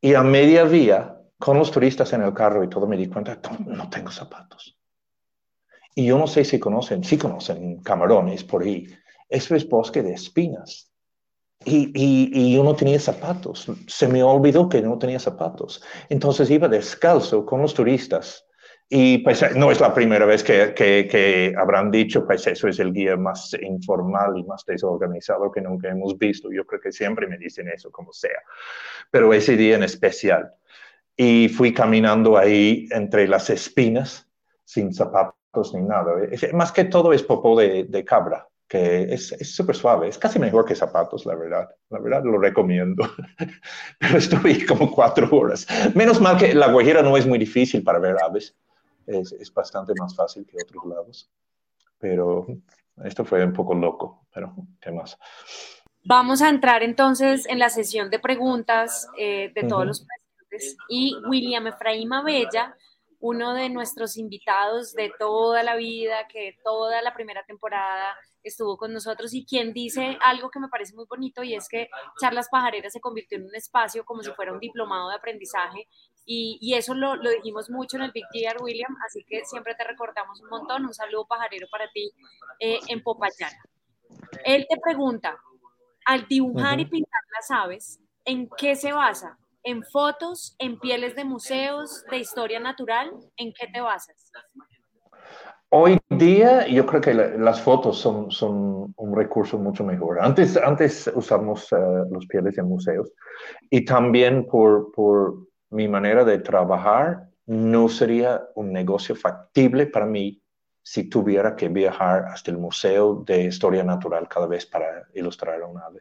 Speaker 4: y a media vía con los turistas en el carro y todo me di cuenta, no tengo zapatos. Y yo no sé si conocen, si conocen camarones por ahí. Eso es bosque de espinas. Y, y, y, yo no tenía zapatos. Se me olvidó que no tenía zapatos. Entonces iba descalzo con los turistas y pues no es la primera vez que, que, que, habrán dicho, pues eso es el guía más informal y más desorganizado que nunca hemos visto. Yo creo que siempre me dicen eso, como sea. Pero ese día en especial. Y fui caminando ahí entre las espinas, sin zapatos ni nada. Más que todo es popó de, de cabra. que es súper suave, es casi mejor que zapatos, la verdad. La verdad lo recomiendo. Pero estuve como cuatro horas. Menos mal que la Guajira no es muy difícil para ver aves, es, es bastante más fácil que otros lados. Pero esto fue un poco loco, pero ¿qué más?
Speaker 3: Vamos a entrar entonces en la sesión de preguntas eh, de todos los presentes y William Efraín Bella uno de nuestros invitados de toda la vida, que toda la primera temporada estuvo con nosotros y quien dice algo que me parece muy bonito y es que Charlas Pajareras se convirtió en un espacio como si fuera un diplomado de aprendizaje y, eso lo, dijimos mucho en el Big Year, William, así que siempre te recordamos un montón. Un saludo pajarero para ti eh, en Popayán. Él te pregunta, al dibujar y pintar las aves, ¿en qué se basa? ¿En fotos, en pieles de museos, de historia natural? ¿En qué te basas?
Speaker 4: Hoy día yo creo que las fotos son, son, un recurso mucho mejor. Antes, antes usamos uh, los pieles de museos y también por, por mi manera de trabajar no sería un negocio factible para mí si tuviera que viajar hasta el Museo de Historia Natural cada vez para ilustrar a un ave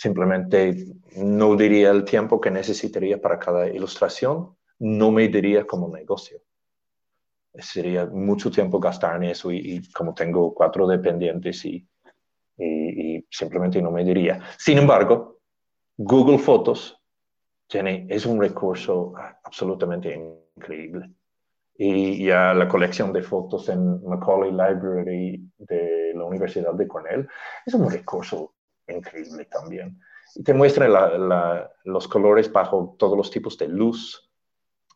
Speaker 4: simplemente no diría el tiempo que necesitaría para cada ilustración, no me diría como negocio. Sería mucho tiempo gastar en eso y, como tengo cuatro dependientes y, y, simplemente no me diría. Sin embargo, Google Fotos tiene, es un recurso absolutamente increíble. Y ya la colección de fotos en Macaulay Library de la Universidad de Cornell es un recurso increíble también. Y te muestra los colores bajo todos los tipos de luz.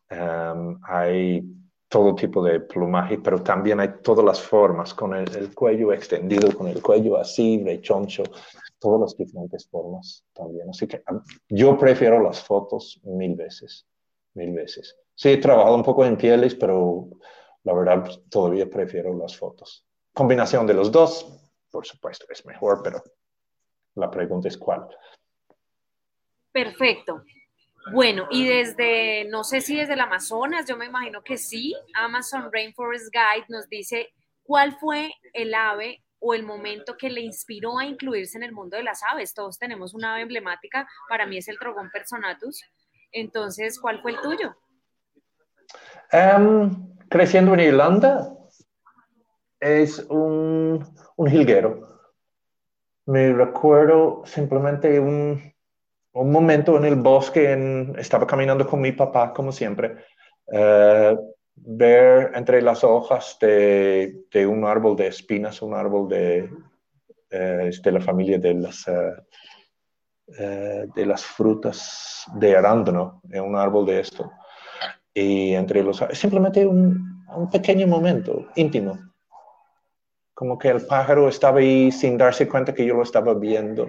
Speaker 4: Hay todo tipo de plumaje, pero también hay todas las formas, con el, cuello extendido, con el cuello así, de choncho, todas las diferentes formas también. Así que yo prefiero las fotos mil veces, mil veces. Sí, he trabajado un poco en pieles, pero la verdad todavía prefiero las fotos. Combinación de los dos, por supuesto, es mejor, pero la pregunta es cuál.
Speaker 3: Perfecto. Bueno, y desde, no sé si desde el Amazonas, yo me imagino que sí, Amazon Rainforest Guide nos dice cuál fue el ave o el momento que le inspiró a incluirse en el mundo de las aves. Todos tenemos una ave emblemática, para mí es el Trogón personatus. Entonces, ¿cuál fue el tuyo?
Speaker 4: Em, creciendo en Irlanda, es un, un jilguero me recuerdo simplemente un, un momento en el bosque, estaba caminando con mi papá, como siempre, eh, ver entre las hojas de, de, un árbol de espinas, un árbol de, eh, de la familia de las, eh, de las frutas de arándano, un árbol de esto. Y entre los simplemente un, un pequeño momento íntimo como que el pájaro estaba ahí sin darse cuenta que yo lo estaba viendo.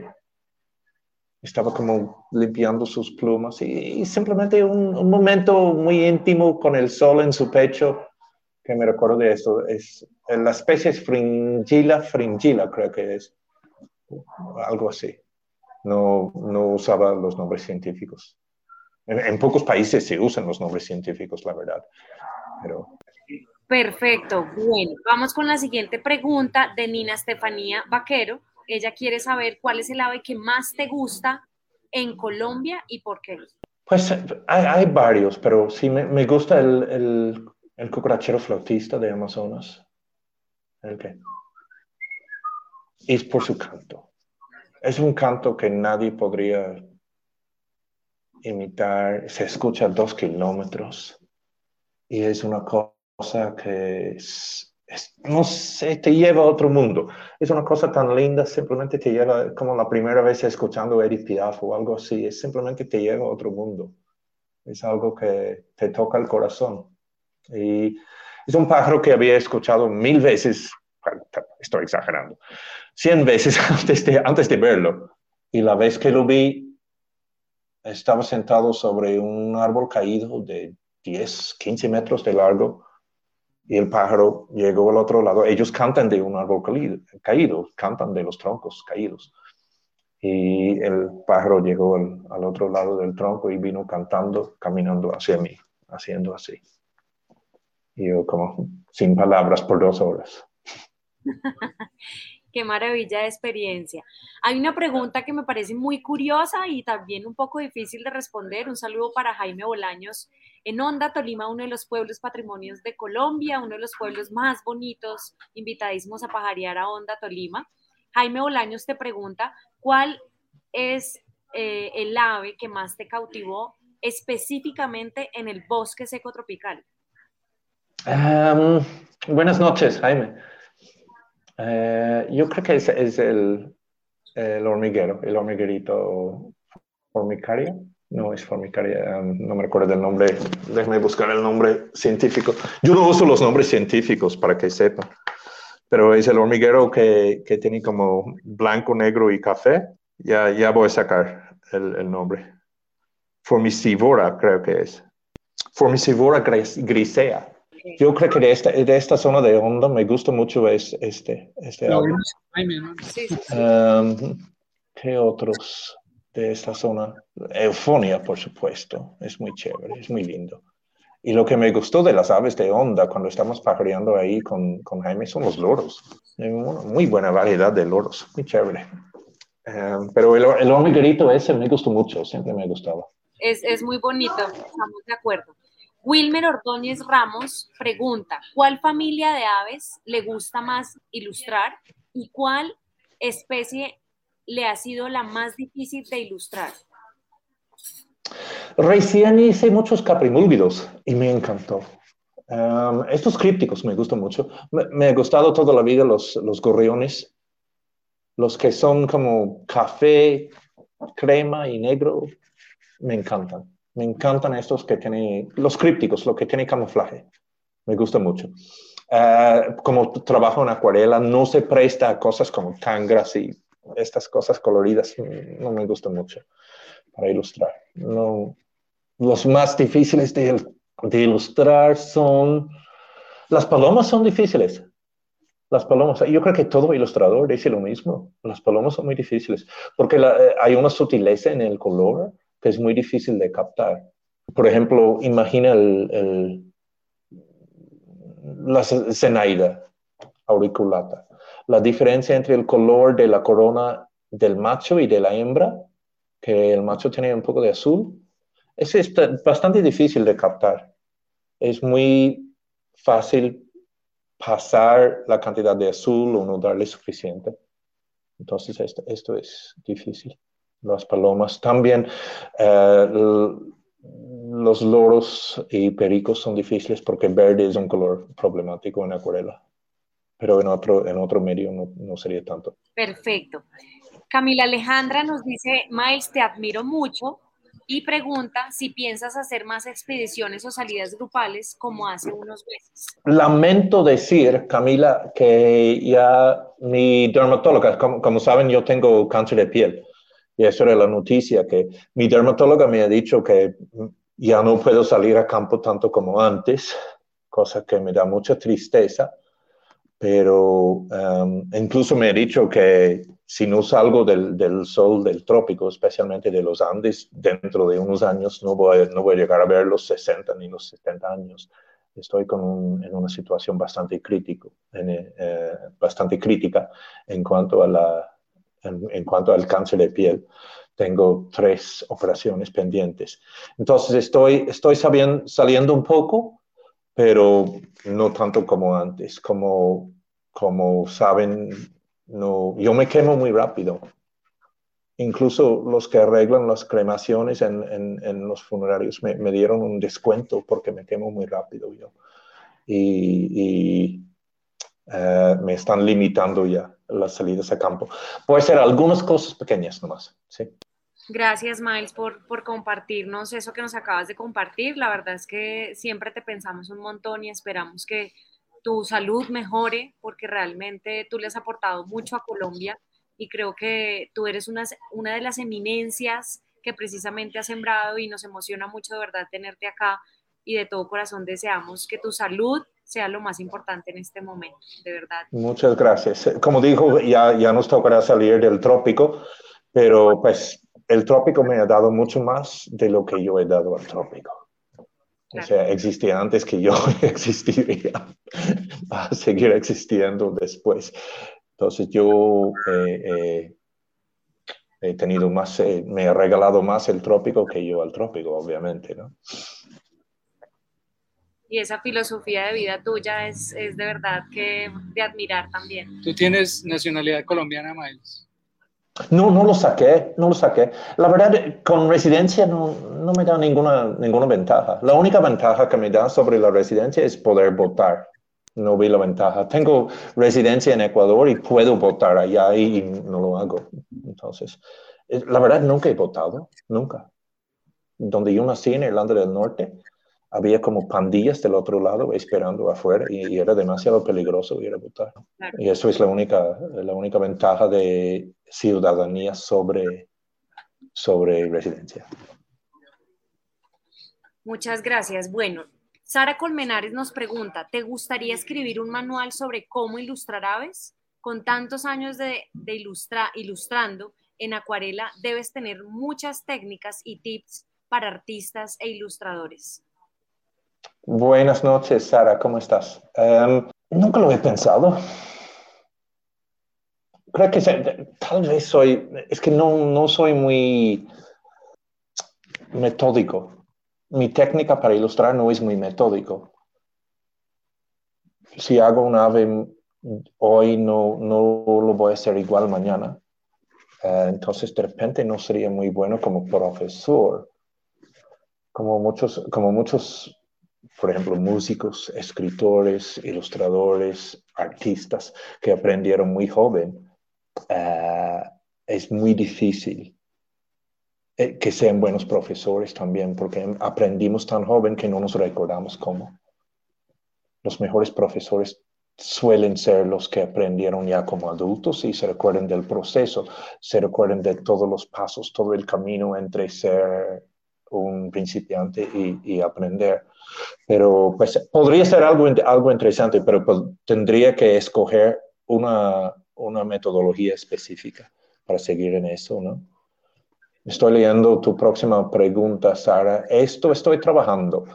Speaker 4: Estaba como limpiando sus plumas y, simplemente un, momento muy íntimo con el sol en su pecho que me recuerdo de eso. Es, la especie es fringilla, fringilla creo que es. Algo así. No, no usaba los nombres científicos. En, en, pocos países se usan los nombres científicos, la verdad. Pero
Speaker 3: Perfecto. Bueno, vamos con la siguiente pregunta de Nina Estefanía Vaquero. Ella quiere saber cuál es el ave que más te gusta en Colombia y por qué.
Speaker 4: Pues hay, varios, pero sí me, gusta el, el, el, cucarachero flautista de Amazonas. ¿El qué? Es por su canto. Es un canto que nadie podría imitar. Se escucha a dos kilómetros y es una cosa cosa que no sé, te lleva a otro mundo. Es una cosa tan linda, simplemente te lleva, como la primera vez escuchando Edith Piaf o algo así, es simplemente te lleva a otro mundo. Es algo que te toca el corazón. Y es un pájaro que había escuchado mil veces, estoy exagerando, cien veces antes de, antes de verlo. Y la vez que lo vi, estaba sentado sobre un árbol caído de 10, 15 metros de largo y el pájaro llegó al otro lado. Ellos cantan de un árbol caído, cantan de los troncos caídos. Y el pájaro llegó al, otro lado del tronco y vino cantando, caminando hacia mí, haciendo así. Y yo como sin palabras por dos horas.
Speaker 3: Qué maravilla de experiencia. Hay una pregunta que me parece muy curiosa y también un poco difícil de responder. Un saludo para Jaime Bolaños en Honda, Tolima, uno de los pueblos patrimonios de Colombia, uno de los pueblos más bonitos, invitadísimos a pajarear a Honda, Tolima. Jaime Bolaños te pregunta, ¿cuál es eh, el ave que más te cautivó específicamente en el bosque seco tropical?
Speaker 4: buenas noches, Jaime. Eh, yo creo que es, es el, el, hormiguero, el hormiguerito formicaria. No es formicaria, no me recuerdo el nombre. Déjame buscar el nombre científico. Yo no uso los nombres científicos para que sepan, pero es el hormiguero que, que tiene como blanco, negro y café. Ya, ya voy a sacar el, el nombre. Formicivora, creo que es. Formicivora grisea. Yo creo que de esta, de esta zona de onda me gusta mucho es, este, este ¿Qué otros de esta zona? Eufonia, por supuesto. Es muy chévere, es muy lindo. Y lo que me gustó de las aves de onda cuando estamos pajareando ahí con, con Jaime son los loros. Una muy buena variedad de loros, muy chévere. pero el, el hormiguerito ese me gustó mucho, siempre me gustaba.
Speaker 3: Es, es muy bonito, estamos de acuerdo. Wilmer Ordóñez Ramos pregunta, ¿cuál familia de aves le gusta más ilustrar y cuál especie le ha sido la más difícil de ilustrar?
Speaker 4: Recién hice muchos caprimúlvidos y me encantó. Um, estos crípticos me gustan mucho. Me, ha gustado toda la vida los, los gorriones, los que son como café, crema y negro, me encantan. Me encantan estos que tienen, los crípticos, lo que tiene camuflaje. Me gusta mucho. Eh, como trabajo en acuarela, no se presta a cosas como tangras y estas cosas coloridas. No me gustan mucho para ilustrar. No, los más difíciles de, de ilustrar son... Las palomas son difíciles. Las palomas, yo creo que todo ilustrador dice lo mismo. Las palomas son muy difíciles porque eh, hay una sutileza en el color que es muy difícil de captar. Por ejemplo, imagina el, la cenaida auriculata. La diferencia entre el color de la corona del macho y de la hembra, que el macho tiene un poco de azul, es bastante difícil de captar. Es muy fácil pasar la cantidad de azul o no darle suficiente. Entonces, esto, esto es difícil las palomas. También eh, los loros y pericos son difíciles porque verde es un color problemático en acuarela, pero en otro, en otro medio no, no sería tanto.
Speaker 3: Perfecto. Camila Alejandra nos dice, Miles, te admiro mucho y pregunta si piensas hacer más expediciones o salidas grupales como hace unos meses.
Speaker 4: Lamento decir, Camila, que ya mi dermatóloga, como, como saben, yo tengo cáncer de piel y eso era la noticia, que mi dermatóloga me ha dicho que ya no puedo salir a campo tanto como antes, cosa que me da mucha tristeza, pero um, incluso me ha dicho que si no salgo del, del, sol del trópico, especialmente de los Andes, dentro de unos años no voy, no voy a llegar a ver los 60 ni los 70 años. Estoy con en una situación bastante, crítico, eh, bastante crítica en cuanto a la en, cuanto al cáncer de piel. Tengo tres operaciones pendientes. Entonces estoy, estoy saliendo un poco, pero no tanto como antes. Como, como saben, no, yo me quemo muy rápido. Incluso los que arreglan las cremaciones en, en, los funerarios me, me, dieron un descuento porque me quemo muy rápido yo. Y, eh, me están limitando ya las salidas a campo. Puede ser algunas cosas pequeñas nomás, ¿sí?
Speaker 3: Gracias, Miles, por, por compartirnos eso que nos acabas de compartir. La verdad es que siempre te pensamos un montón y esperamos que tu salud mejore porque realmente tú le has aportado mucho a Colombia y creo que tú eres una, una de las eminencias que precisamente has sembrado y nos emociona mucho de verdad tenerte acá y de todo corazón deseamos que tu salud sea lo más importante en este momento, de verdad.
Speaker 4: Muchas gracias. Como dijo, ya, ya nos tocará salir del trópico, pero pues el trópico me ha dado mucho más de lo que yo he dado al trópico. O sea, existía antes que yo existiría, va a seguir existiendo después. Entonces yo he tenido más, me he regalado más el trópico que yo al trópico, obviamente, ¿no?
Speaker 3: Y esa filosofía de vida tuya es, es de verdad que de admirar también.
Speaker 2: ¿Tú tienes nacionalidad colombiana, Miles?
Speaker 4: No, no lo saqué, no lo saqué. La verdad, con residencia no, no, me da ninguna, ninguna ventaja. La única ventaja que me da sobre la residencia es poder votar. No vi la ventaja. Tengo residencia en Ecuador y puedo votar allá y no lo hago. Entonces, la verdad, nunca he votado, nunca. Donde yo nací en Irlanda del Norte, había como pandillas del otro lado esperando afuera y, era demasiado peligroso ir a votar. Y eso es la única, la única ventaja de ciudadanía sobre, sobre residencia.
Speaker 3: Muchas gracias. Bueno, Sara Colmenares nos pregunta, ¿te gustaría escribir un manual sobre cómo ilustrar aves? Con tantos años de, de ilustrando en acuarela, debes tener muchas técnicas y tips para artistas e ilustradores.
Speaker 4: Buenas noches, Sara, ¿cómo estás? Em, nunca lo he pensado. Creo que tal vez soy, es que no, no soy muy metódico. Mi técnica para ilustrar no es muy metódico. Si hago un ave hoy, no, no lo voy a hacer igual mañana. Eh, entonces, de repente no sería muy bueno como profesor. Como muchos, como muchos por ejemplo, músicos, escritores, ilustradores, artistas que aprendieron muy joven, eh, es muy difícil eh, que sean buenos profesores también, porque aprendimos tan joven que no nos recordamos cómo. Los mejores profesores suelen ser los que aprendieron ya como adultos y se recuerden del proceso, se recuerden de todos los pasos, todo el camino entre ser un principiante y, aprender. Pero pues podría ser algo, algo interesante, pero pues, tendría que escoger una, una metodología específica para seguir en eso, ¿no? Estoy leyendo tu próxima pregunta, Sara. Esto estoy trabajando.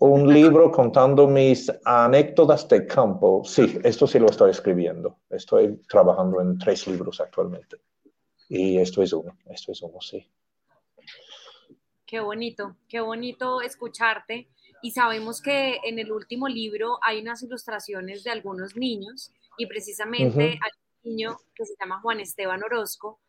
Speaker 4: Un libro contando mis anécdotas de campo. Sí, esto sí lo estoy escribiendo. Estoy trabajando en tres libros actualmente. Y esto es uno, esto es uno, sí.
Speaker 3: Qué bonito, qué bonito escucharte. Y sabemos que en el último libro hay unas ilustraciones de algunos niños y precisamente hay un niño que se llama Juan Esteban Orozco,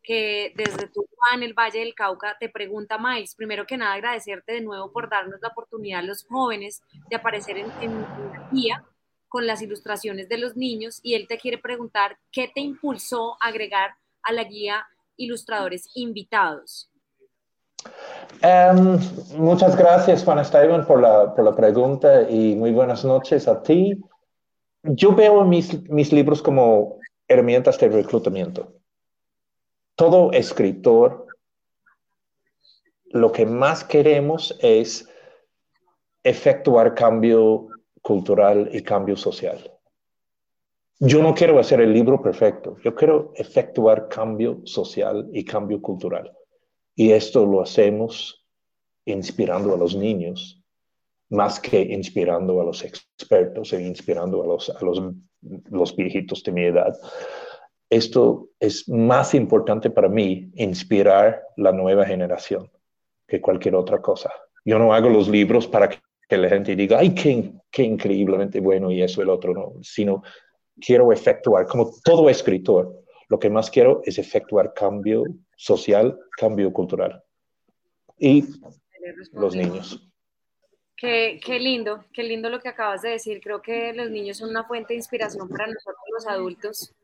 Speaker 3: que desde tu en el Valle del Cauca, te pregunta, Miles, primero que nada agradecerte de nuevo por darnos la oportunidad a los jóvenes de aparecer en, en la guía con las ilustraciones de los niños y él te quiere preguntar qué te impulsó a agregar a la guía ilustradores invitados.
Speaker 4: Em, muchas gracias, Juan Esteban, por la, por la, pregunta y muy buenas noches a ti. Yo veo mis, mis libros como herramientas de reclutamiento. Todo escritor, lo que más queremos es efectuar cambio cultural y cambio social. Yo no quiero hacer el libro perfecto, yo quiero efectuar cambio social y cambio cultural. Y esto lo hacemos inspirando a los niños, más que inspirando a los expertos e inspirando a los, a los, viejitos de mi edad. Esto es más importante para mí, inspirar la nueva generación, que cualquier otra cosa. Yo no hago los libros para que la gente diga, ay, qué, qué increíblemente bueno y eso, el otro, no, sino quiero efectuar, como todo escritor, lo que más quiero es efectuar cambio social, cambio cultural. Y los niños.
Speaker 3: Qué, qué, lindo, qué lindo lo que acabas de decir. Creo que los niños son una fuente de inspiración para nosotros los adultos.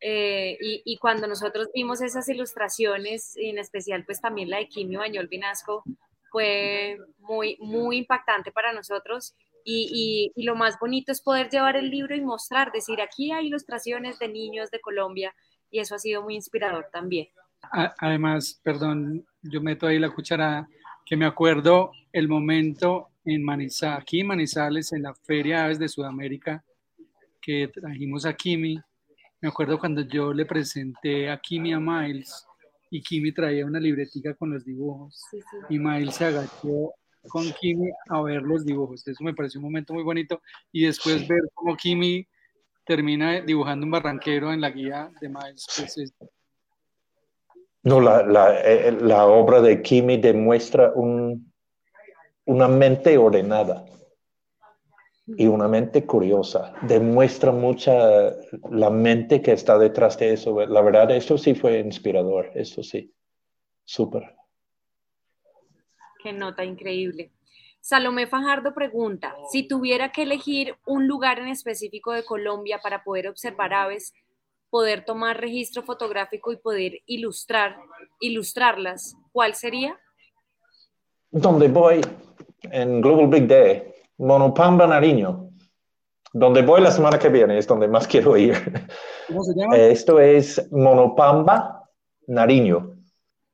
Speaker 3: Eh, y, y, cuando nosotros vimos esas ilustraciones, en especial pues también la de Kimi Bañol Vinasco, fue muy, muy impactante para nosotros. Y, y, y, lo más bonito es poder llevar el libro y mostrar, decir, aquí hay ilustraciones de niños de Colombia y eso ha sido muy inspirador también.
Speaker 2: Además, perdón, yo meto ahí la cuchara, que me acuerdo el momento en Manizales, aquí en Manizales, en la Feria Aves de Sudamérica, que trajimos a Kimi. Me acuerdo cuando yo le presenté a Kimi a Miles y Kimi traía una libretica con los dibujos y Miles se agachó con Kimi a ver los dibujos. Eso me pareció un momento muy bonito y después ver cómo Kimi termina dibujando un barranquero en la guía de Miles. Pues,
Speaker 4: no, la, eh, la, obra de Kimi demuestra un, una mente ordenada y una mente curiosa. Demuestra mucha la mente que está detrás de eso. La verdad, eso sí fue inspirador, eso sí. Súper.
Speaker 3: Qué nota increíble. Salomé Fajardo pregunta, si tuviera que elegir un lugar en específico de Colombia para poder observar aves, poder tomar registro fotográfico y poder ilustrar, ilustrarlas, ¿cuál sería?
Speaker 4: Donde voy en Global Big Day, Monopamba Nariño. Donde voy la semana que viene es donde más quiero ir. ¿Cómo se llama? Esto es Monopamba Nariño.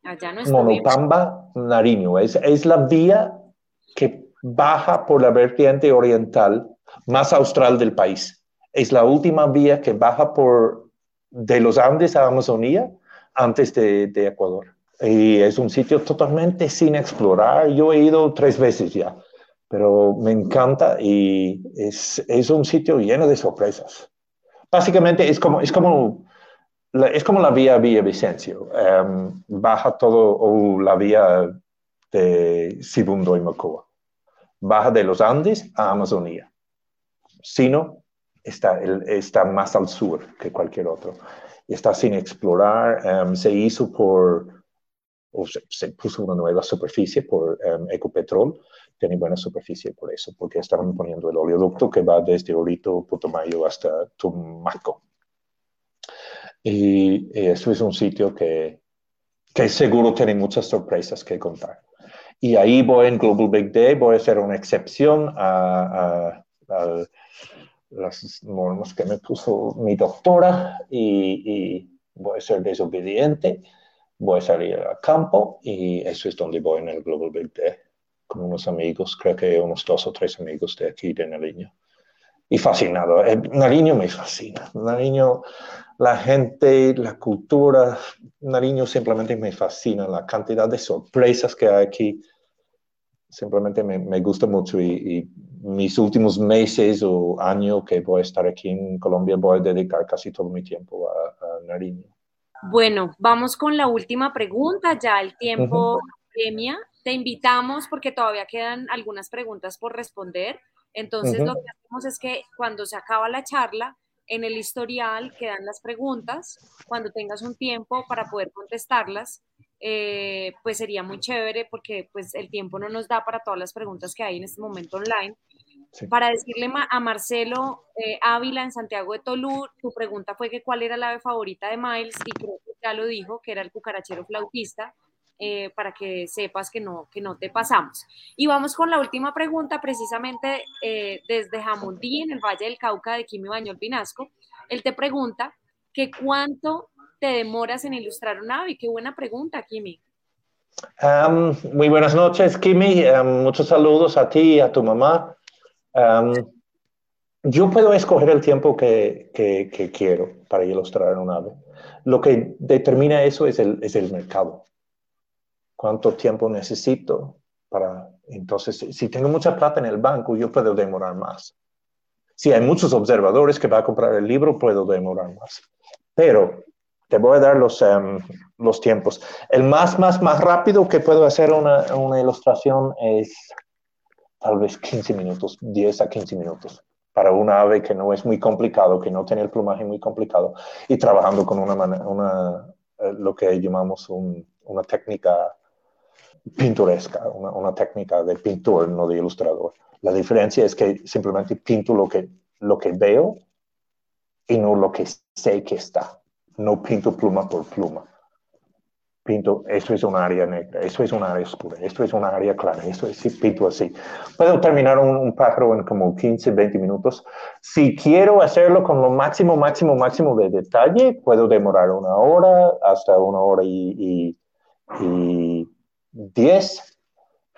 Speaker 3: Allá no
Speaker 4: Monopamba Nariño. Es, es la vía que baja por la vertiente oriental más austral del país. Es la última vía que baja por de los Andes a Amazonía antes de, Ecuador. Y es un sitio totalmente sin explorar. Yo he ido tres veces ya, pero me encanta y es, es un sitio lleno de sorpresas. Básicamente es como, es como, la, es como la vía Villa Vicencio. Em, baja todo, o la vía de Sibundo y Macoa. Baja de los Andes a Amazonía. Sino está, está más al sur que cualquier otro. Y está sin explorar. Em, se hizo por, o se, puso una nueva superficie por um, Ecopetrol. Tiene buena superficie por eso, porque estaban poniendo el oleoducto que va desde Orito, Putumayo hasta Tumaco. Y, eso es un sitio que, que seguro tiene muchas sorpresas que contar. Y ahí voy en Global Big Day, voy a hacer una excepción a, a, las normas que me puso mi doctora y, voy a ser desobediente, voy a salir al campo y eso es donde voy en el Global Big con unos amigos, creo que unos dos o tres amigos de aquí de Nariño. Y fascinado. Eh, Nariño me fascina. Nariño, la gente, la cultura, Nariño simplemente me fascina. La cantidad de sorpresas que hay aquí simplemente me, me gusta mucho y, mis últimos meses o año que voy a estar aquí en Colombia voy a dedicar casi todo mi tiempo a, Nariño.
Speaker 3: Bueno, vamos con la última pregunta, ya el tiempo premia. Te invitamos porque todavía quedan algunas preguntas por responder. Entonces, lo que hacemos es que cuando se acaba la charla, en el historial quedan las preguntas. Cuando tengas un tiempo para poder contestarlas, eh, pues sería muy chévere porque pues el tiempo no nos da para todas las preguntas que hay en este momento online. Para decirle a Marcelo eh, Ávila en Santiago de Tolú, tu pregunta fue que cuál era la ave favorita de Miles y creo que ya lo dijo, que era el cucarachero flautista, eh, para que sepas que no, que no te pasamos. Y vamos con la última pregunta, precisamente desde Jamundí, en el Valle del Cauca de Kimi Bañol Pinasco. Él te pregunta que cuánto te demoras en ilustrar un ave? Qué buena pregunta, Kimi.
Speaker 4: muy buenas noches, Kimi. muchos saludos a ti y a tu mamá. Yo puedo escoger el tiempo que, que, quiero para ilustrar un ave. Lo que determina eso es el, es el mercado. ¿Cuánto tiempo necesito para... Entonces, si tengo mucha plata en el banco, yo puedo demorar más. Si hay muchos observadores que van a comprar el libro, puedo demorar más. Pero te voy a dar los, em, los tiempos. El más, más, más rápido que puedo hacer una, una, ilustración es tal vez 15 minutos, 10 a 15 minutos, para una ave que no es muy complicado, que no tiene el plumaje muy complicado, y trabajando con una, una eh, lo que llamamos una técnica pintoresca, una, una, técnica de pintor, no de ilustrador. La diferencia es que simplemente pinto lo que, lo que veo y no lo que sé que está no pinto pluma por pluma. Pinto, esto es un área negra, esto es un área oscura, esto es un área clara, esto es, sí, pinto así. Puedo terminar un, pájaro en como 15, 20 minutos. Si quiero hacerlo con lo máximo, máximo, máximo de detalle, puedo demorar una hora hasta una hora y, y, diez,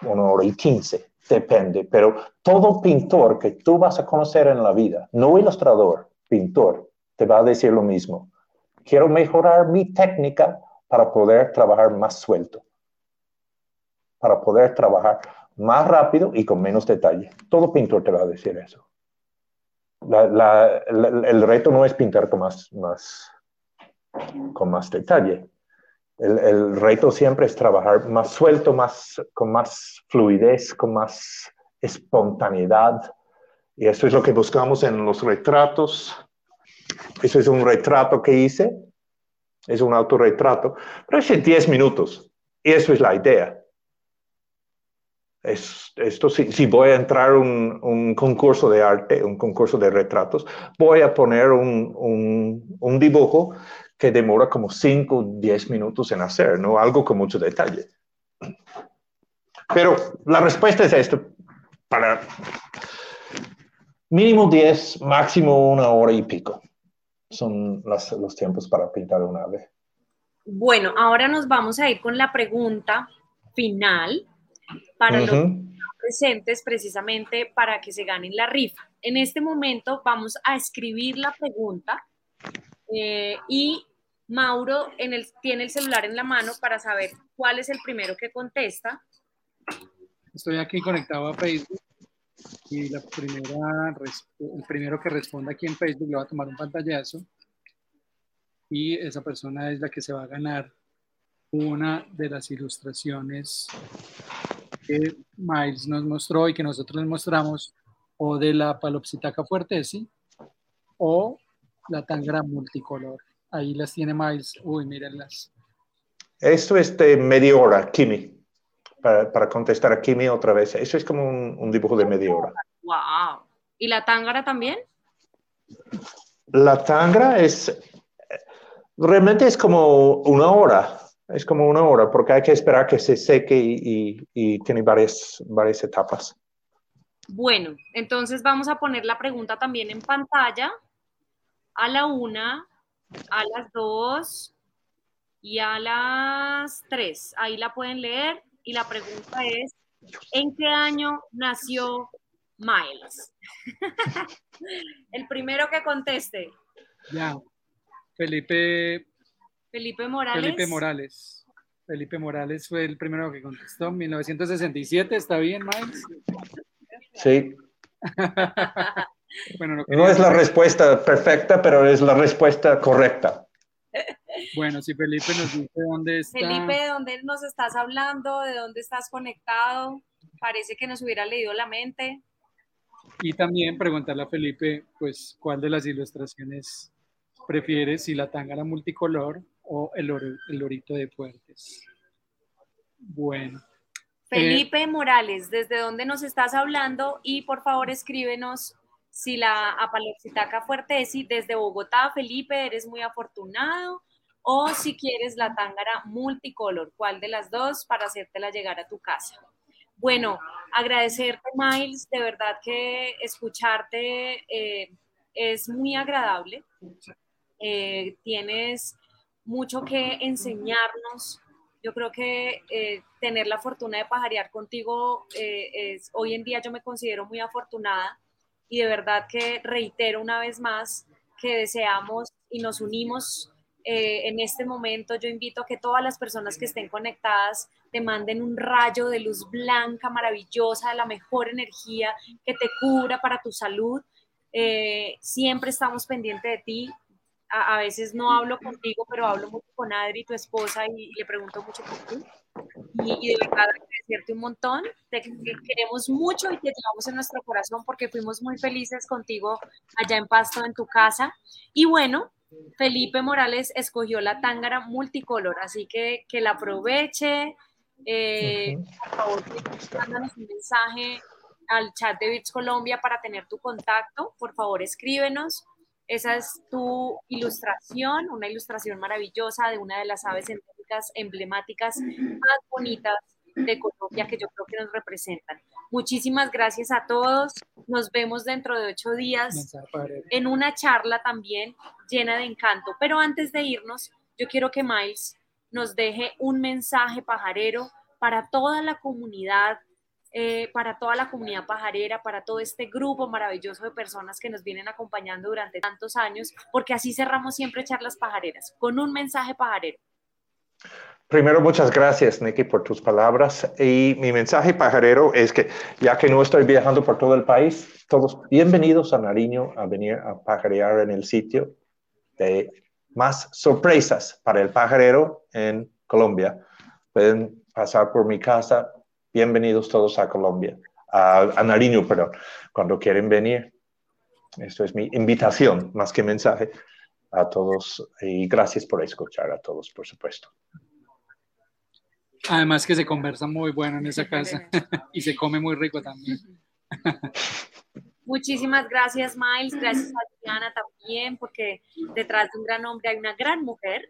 Speaker 4: una hora y quince, depende. Pero todo pintor que tú vas a conocer en la vida, no ilustrador, pintor, te va a decir lo mismo quiero mejorar mi técnica para poder trabajar más suelto, para poder trabajar más rápido y con menos detalle. Todo pintor te va a decir eso. el reto no es pintar con más, más, con más detalle. El, el, reto siempre es trabajar más suelto, más, con más fluidez, con más espontaneidad. Y eso es lo que buscamos en los retratos. Eso es un retrato que hice, es un autorretrato, pero es en 10 minutos. Y eso es la idea. Es, esto, si, si, voy a entrar un, un, concurso de arte, un concurso de retratos, voy a poner un, un, dibujo que demora como 5 o 10 minutos en hacer, no algo con mucho detalle. Pero la respuesta es esto, para mínimo 10, máximo una hora y pico. Son las, los tiempos para pintar un ave.
Speaker 3: Bueno, ahora nos vamos a ir con la pregunta final para los presentes precisamente para que se ganen la rifa. En este momento vamos a escribir la pregunta eh, y Mauro en el, tiene el celular en la mano para saber cuál es el primero que contesta.
Speaker 2: Estoy aquí conectado a Facebook y la primera, el primero que responda aquí en Facebook le va a tomar un pantallazo y esa persona es la que se va a ganar una de las ilustraciones que Miles nos mostró y que nosotros mostramos, o de la Palopsitaca fuertesi, o la tangra multicolor. Ahí las tiene Miles. Uy, mírenlas.
Speaker 4: Esto es de media hora, Kimi. Para, para, contestar a Kimi otra vez. Eso es como un, un, dibujo de media hora.
Speaker 3: ¡Wow! ¿Y la tangra también?
Speaker 4: La tangra es. Realmente es como una hora. Es como una hora, porque hay que esperar que se seque y, y, y tiene varias, varias etapas.
Speaker 3: Bueno, entonces vamos a poner la pregunta también en pantalla. A la una, a las dos y a las tres. Ahí la pueden leer y la pregunta es, ¿en qué año nació Miles? El primero que conteste.
Speaker 2: Ya, Felipe
Speaker 3: Felipe Morales.
Speaker 2: Felipe Morales. Felipe Morales fue el primero que contestó. 1967, ¿está bien, Miles?
Speaker 4: Sí. bueno, no, no es la respuesta perfecta, pero es la respuesta correcta.
Speaker 2: Bueno, si Felipe nos dice dónde está.
Speaker 3: Felipe, ¿de dónde nos estás hablando? ¿De dónde estás conectado? Parece que nos hubiera leído la mente.
Speaker 2: Y también preguntarle a Felipe, pues, cuál de las ilustraciones prefieres, si la tangana multicolor o el, oro, el lorito de Fuertes. Bueno.
Speaker 3: Felipe eh, Morales, ¿desde dónde nos estás hablando? Y por favor escríbenos si la apalexitaca fuertesi desde Bogotá, Felipe, eres muy afortunado. O si quieres la tángara multicolor, ¿cuál de las dos para hacértela llegar a tu casa? Bueno, agradecerte, Miles, de verdad que escucharte eh, es muy agradable. Eh, tienes mucho que enseñarnos. Yo creo que eh, tener la fortuna de pajarear contigo es, hoy en día yo me considero muy afortunada y de verdad que reitero una vez más que deseamos y nos unimos eh, en este momento. Yo invito a que todas las personas que estén conectadas te manden un rayo de luz blanca, maravillosa, de la mejor energía que te cubra para tu salud. siempre estamos pendientes de ti a, veces no hablo contigo, pero hablo mucho con Adri, tu esposa, y, le pregunto mucho por ti. Y, de verdad agradecerte un montón. Te queremos mucho y te llevamos en nuestro corazón porque fuimos muy felices contigo allá en Pasto, en tu casa. Y bueno, Felipe Morales escogió la tángara multicolor, así que que la aproveche. Eh, por favor, mándanos un mensaje al chat de Bits Colombia para tener tu contacto. Por favor, escríbenos. Esa es tu ilustración, una ilustración maravillosa de una de las aves endémicas emblemáticas más bonitas de Colombia que yo creo que nos representan. Muchísimas gracias a todos. Nos vemos dentro de ocho días en una charla también llena de encanto. Pero antes de irnos, yo quiero que Miles nos deje un mensaje pajarero para toda la comunidad eh, para toda la comunidad pajarera, para todo este grupo maravilloso de personas que nos vienen acompañando durante tantos años, porque así cerramos siempre charlas pajareras, con un mensaje pajarero.
Speaker 4: Primero, muchas gracias, Nicky, por tus palabras. Y mi mensaje pajarero es que, ya que no estoy viajando por todo el país, todos bienvenidos a Nariño a venir a pajarear en el sitio de más sorpresas para el pajarero en Colombia. Pueden pasar por mi casa. Bienvenidos todos a Colombia, a, a Nariño, perdón, cuando quieren venir. Esto es mi invitación, más que mensaje a todos. Y gracias por escuchar a todos, por supuesto.
Speaker 2: Además que se conversa muy bueno en esa casa y se come muy rico también.
Speaker 3: Muchísimas gracias, Miles. Gracias a Diana también, porque detrás de un gran hombre hay una gran mujer.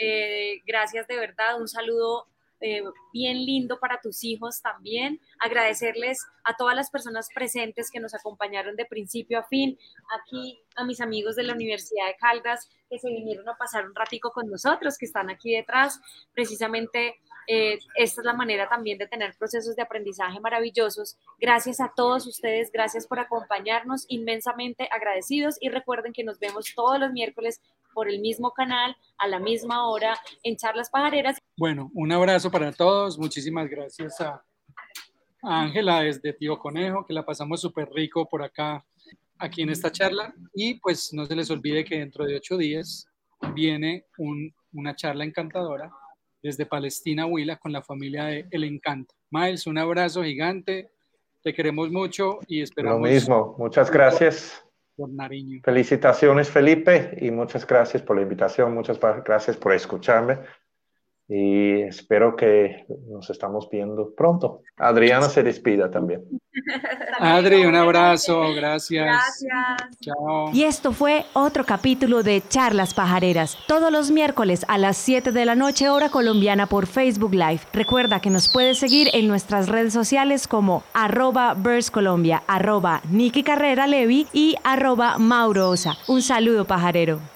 Speaker 3: Eh, gracias de verdad. Un saludo eh, bien lindo para tus hijos también. Agradecerles a todas las personas presentes que nos acompañaron de principio a fin. Aquí a mis amigos de la Universidad de Caldas que se vinieron a pasar un ratico con nosotros, que están aquí detrás. Precisamente eh, esta es la manera también de tener procesos de aprendizaje maravillosos. Gracias a todos ustedes, gracias por acompañarnos, inmensamente agradecidos y recuerden que nos vemos todos los miércoles por el mismo canal, a la misma hora, en Charlas Pajareras.
Speaker 2: Bueno, un abrazo para todos, muchísimas gracias a Ángela desde Tío Conejo, que la pasamos súper rico por acá, aquí en esta charla. Y pues no se les olvide que dentro de ocho días viene una charla encantadora desde Palestina, Huila, con la familia de El Encanto. Miles, un abrazo gigante, te queremos mucho y esperamos.
Speaker 4: Lo mismo, muchas gracias.
Speaker 2: Por Nariño.
Speaker 4: Felicitaciones, Felipe, y muchas gracias por la invitación, muchas gracias por escucharme y espero que nos estamos viendo pronto. Adriana se despida también.
Speaker 2: Adri, un abrazo, gracias.
Speaker 3: Gracias.
Speaker 2: Chao.
Speaker 5: Y esto fue otro capítulo de Charlas Pajareras, todos los miércoles a las 7 de la noche hora colombiana por Facebook Live. Recuerda que nos puedes seguir en nuestras redes sociales como arroba Colombia, arroba Carrera Levi y arroba Mauro Osa. Un saludo pajarero.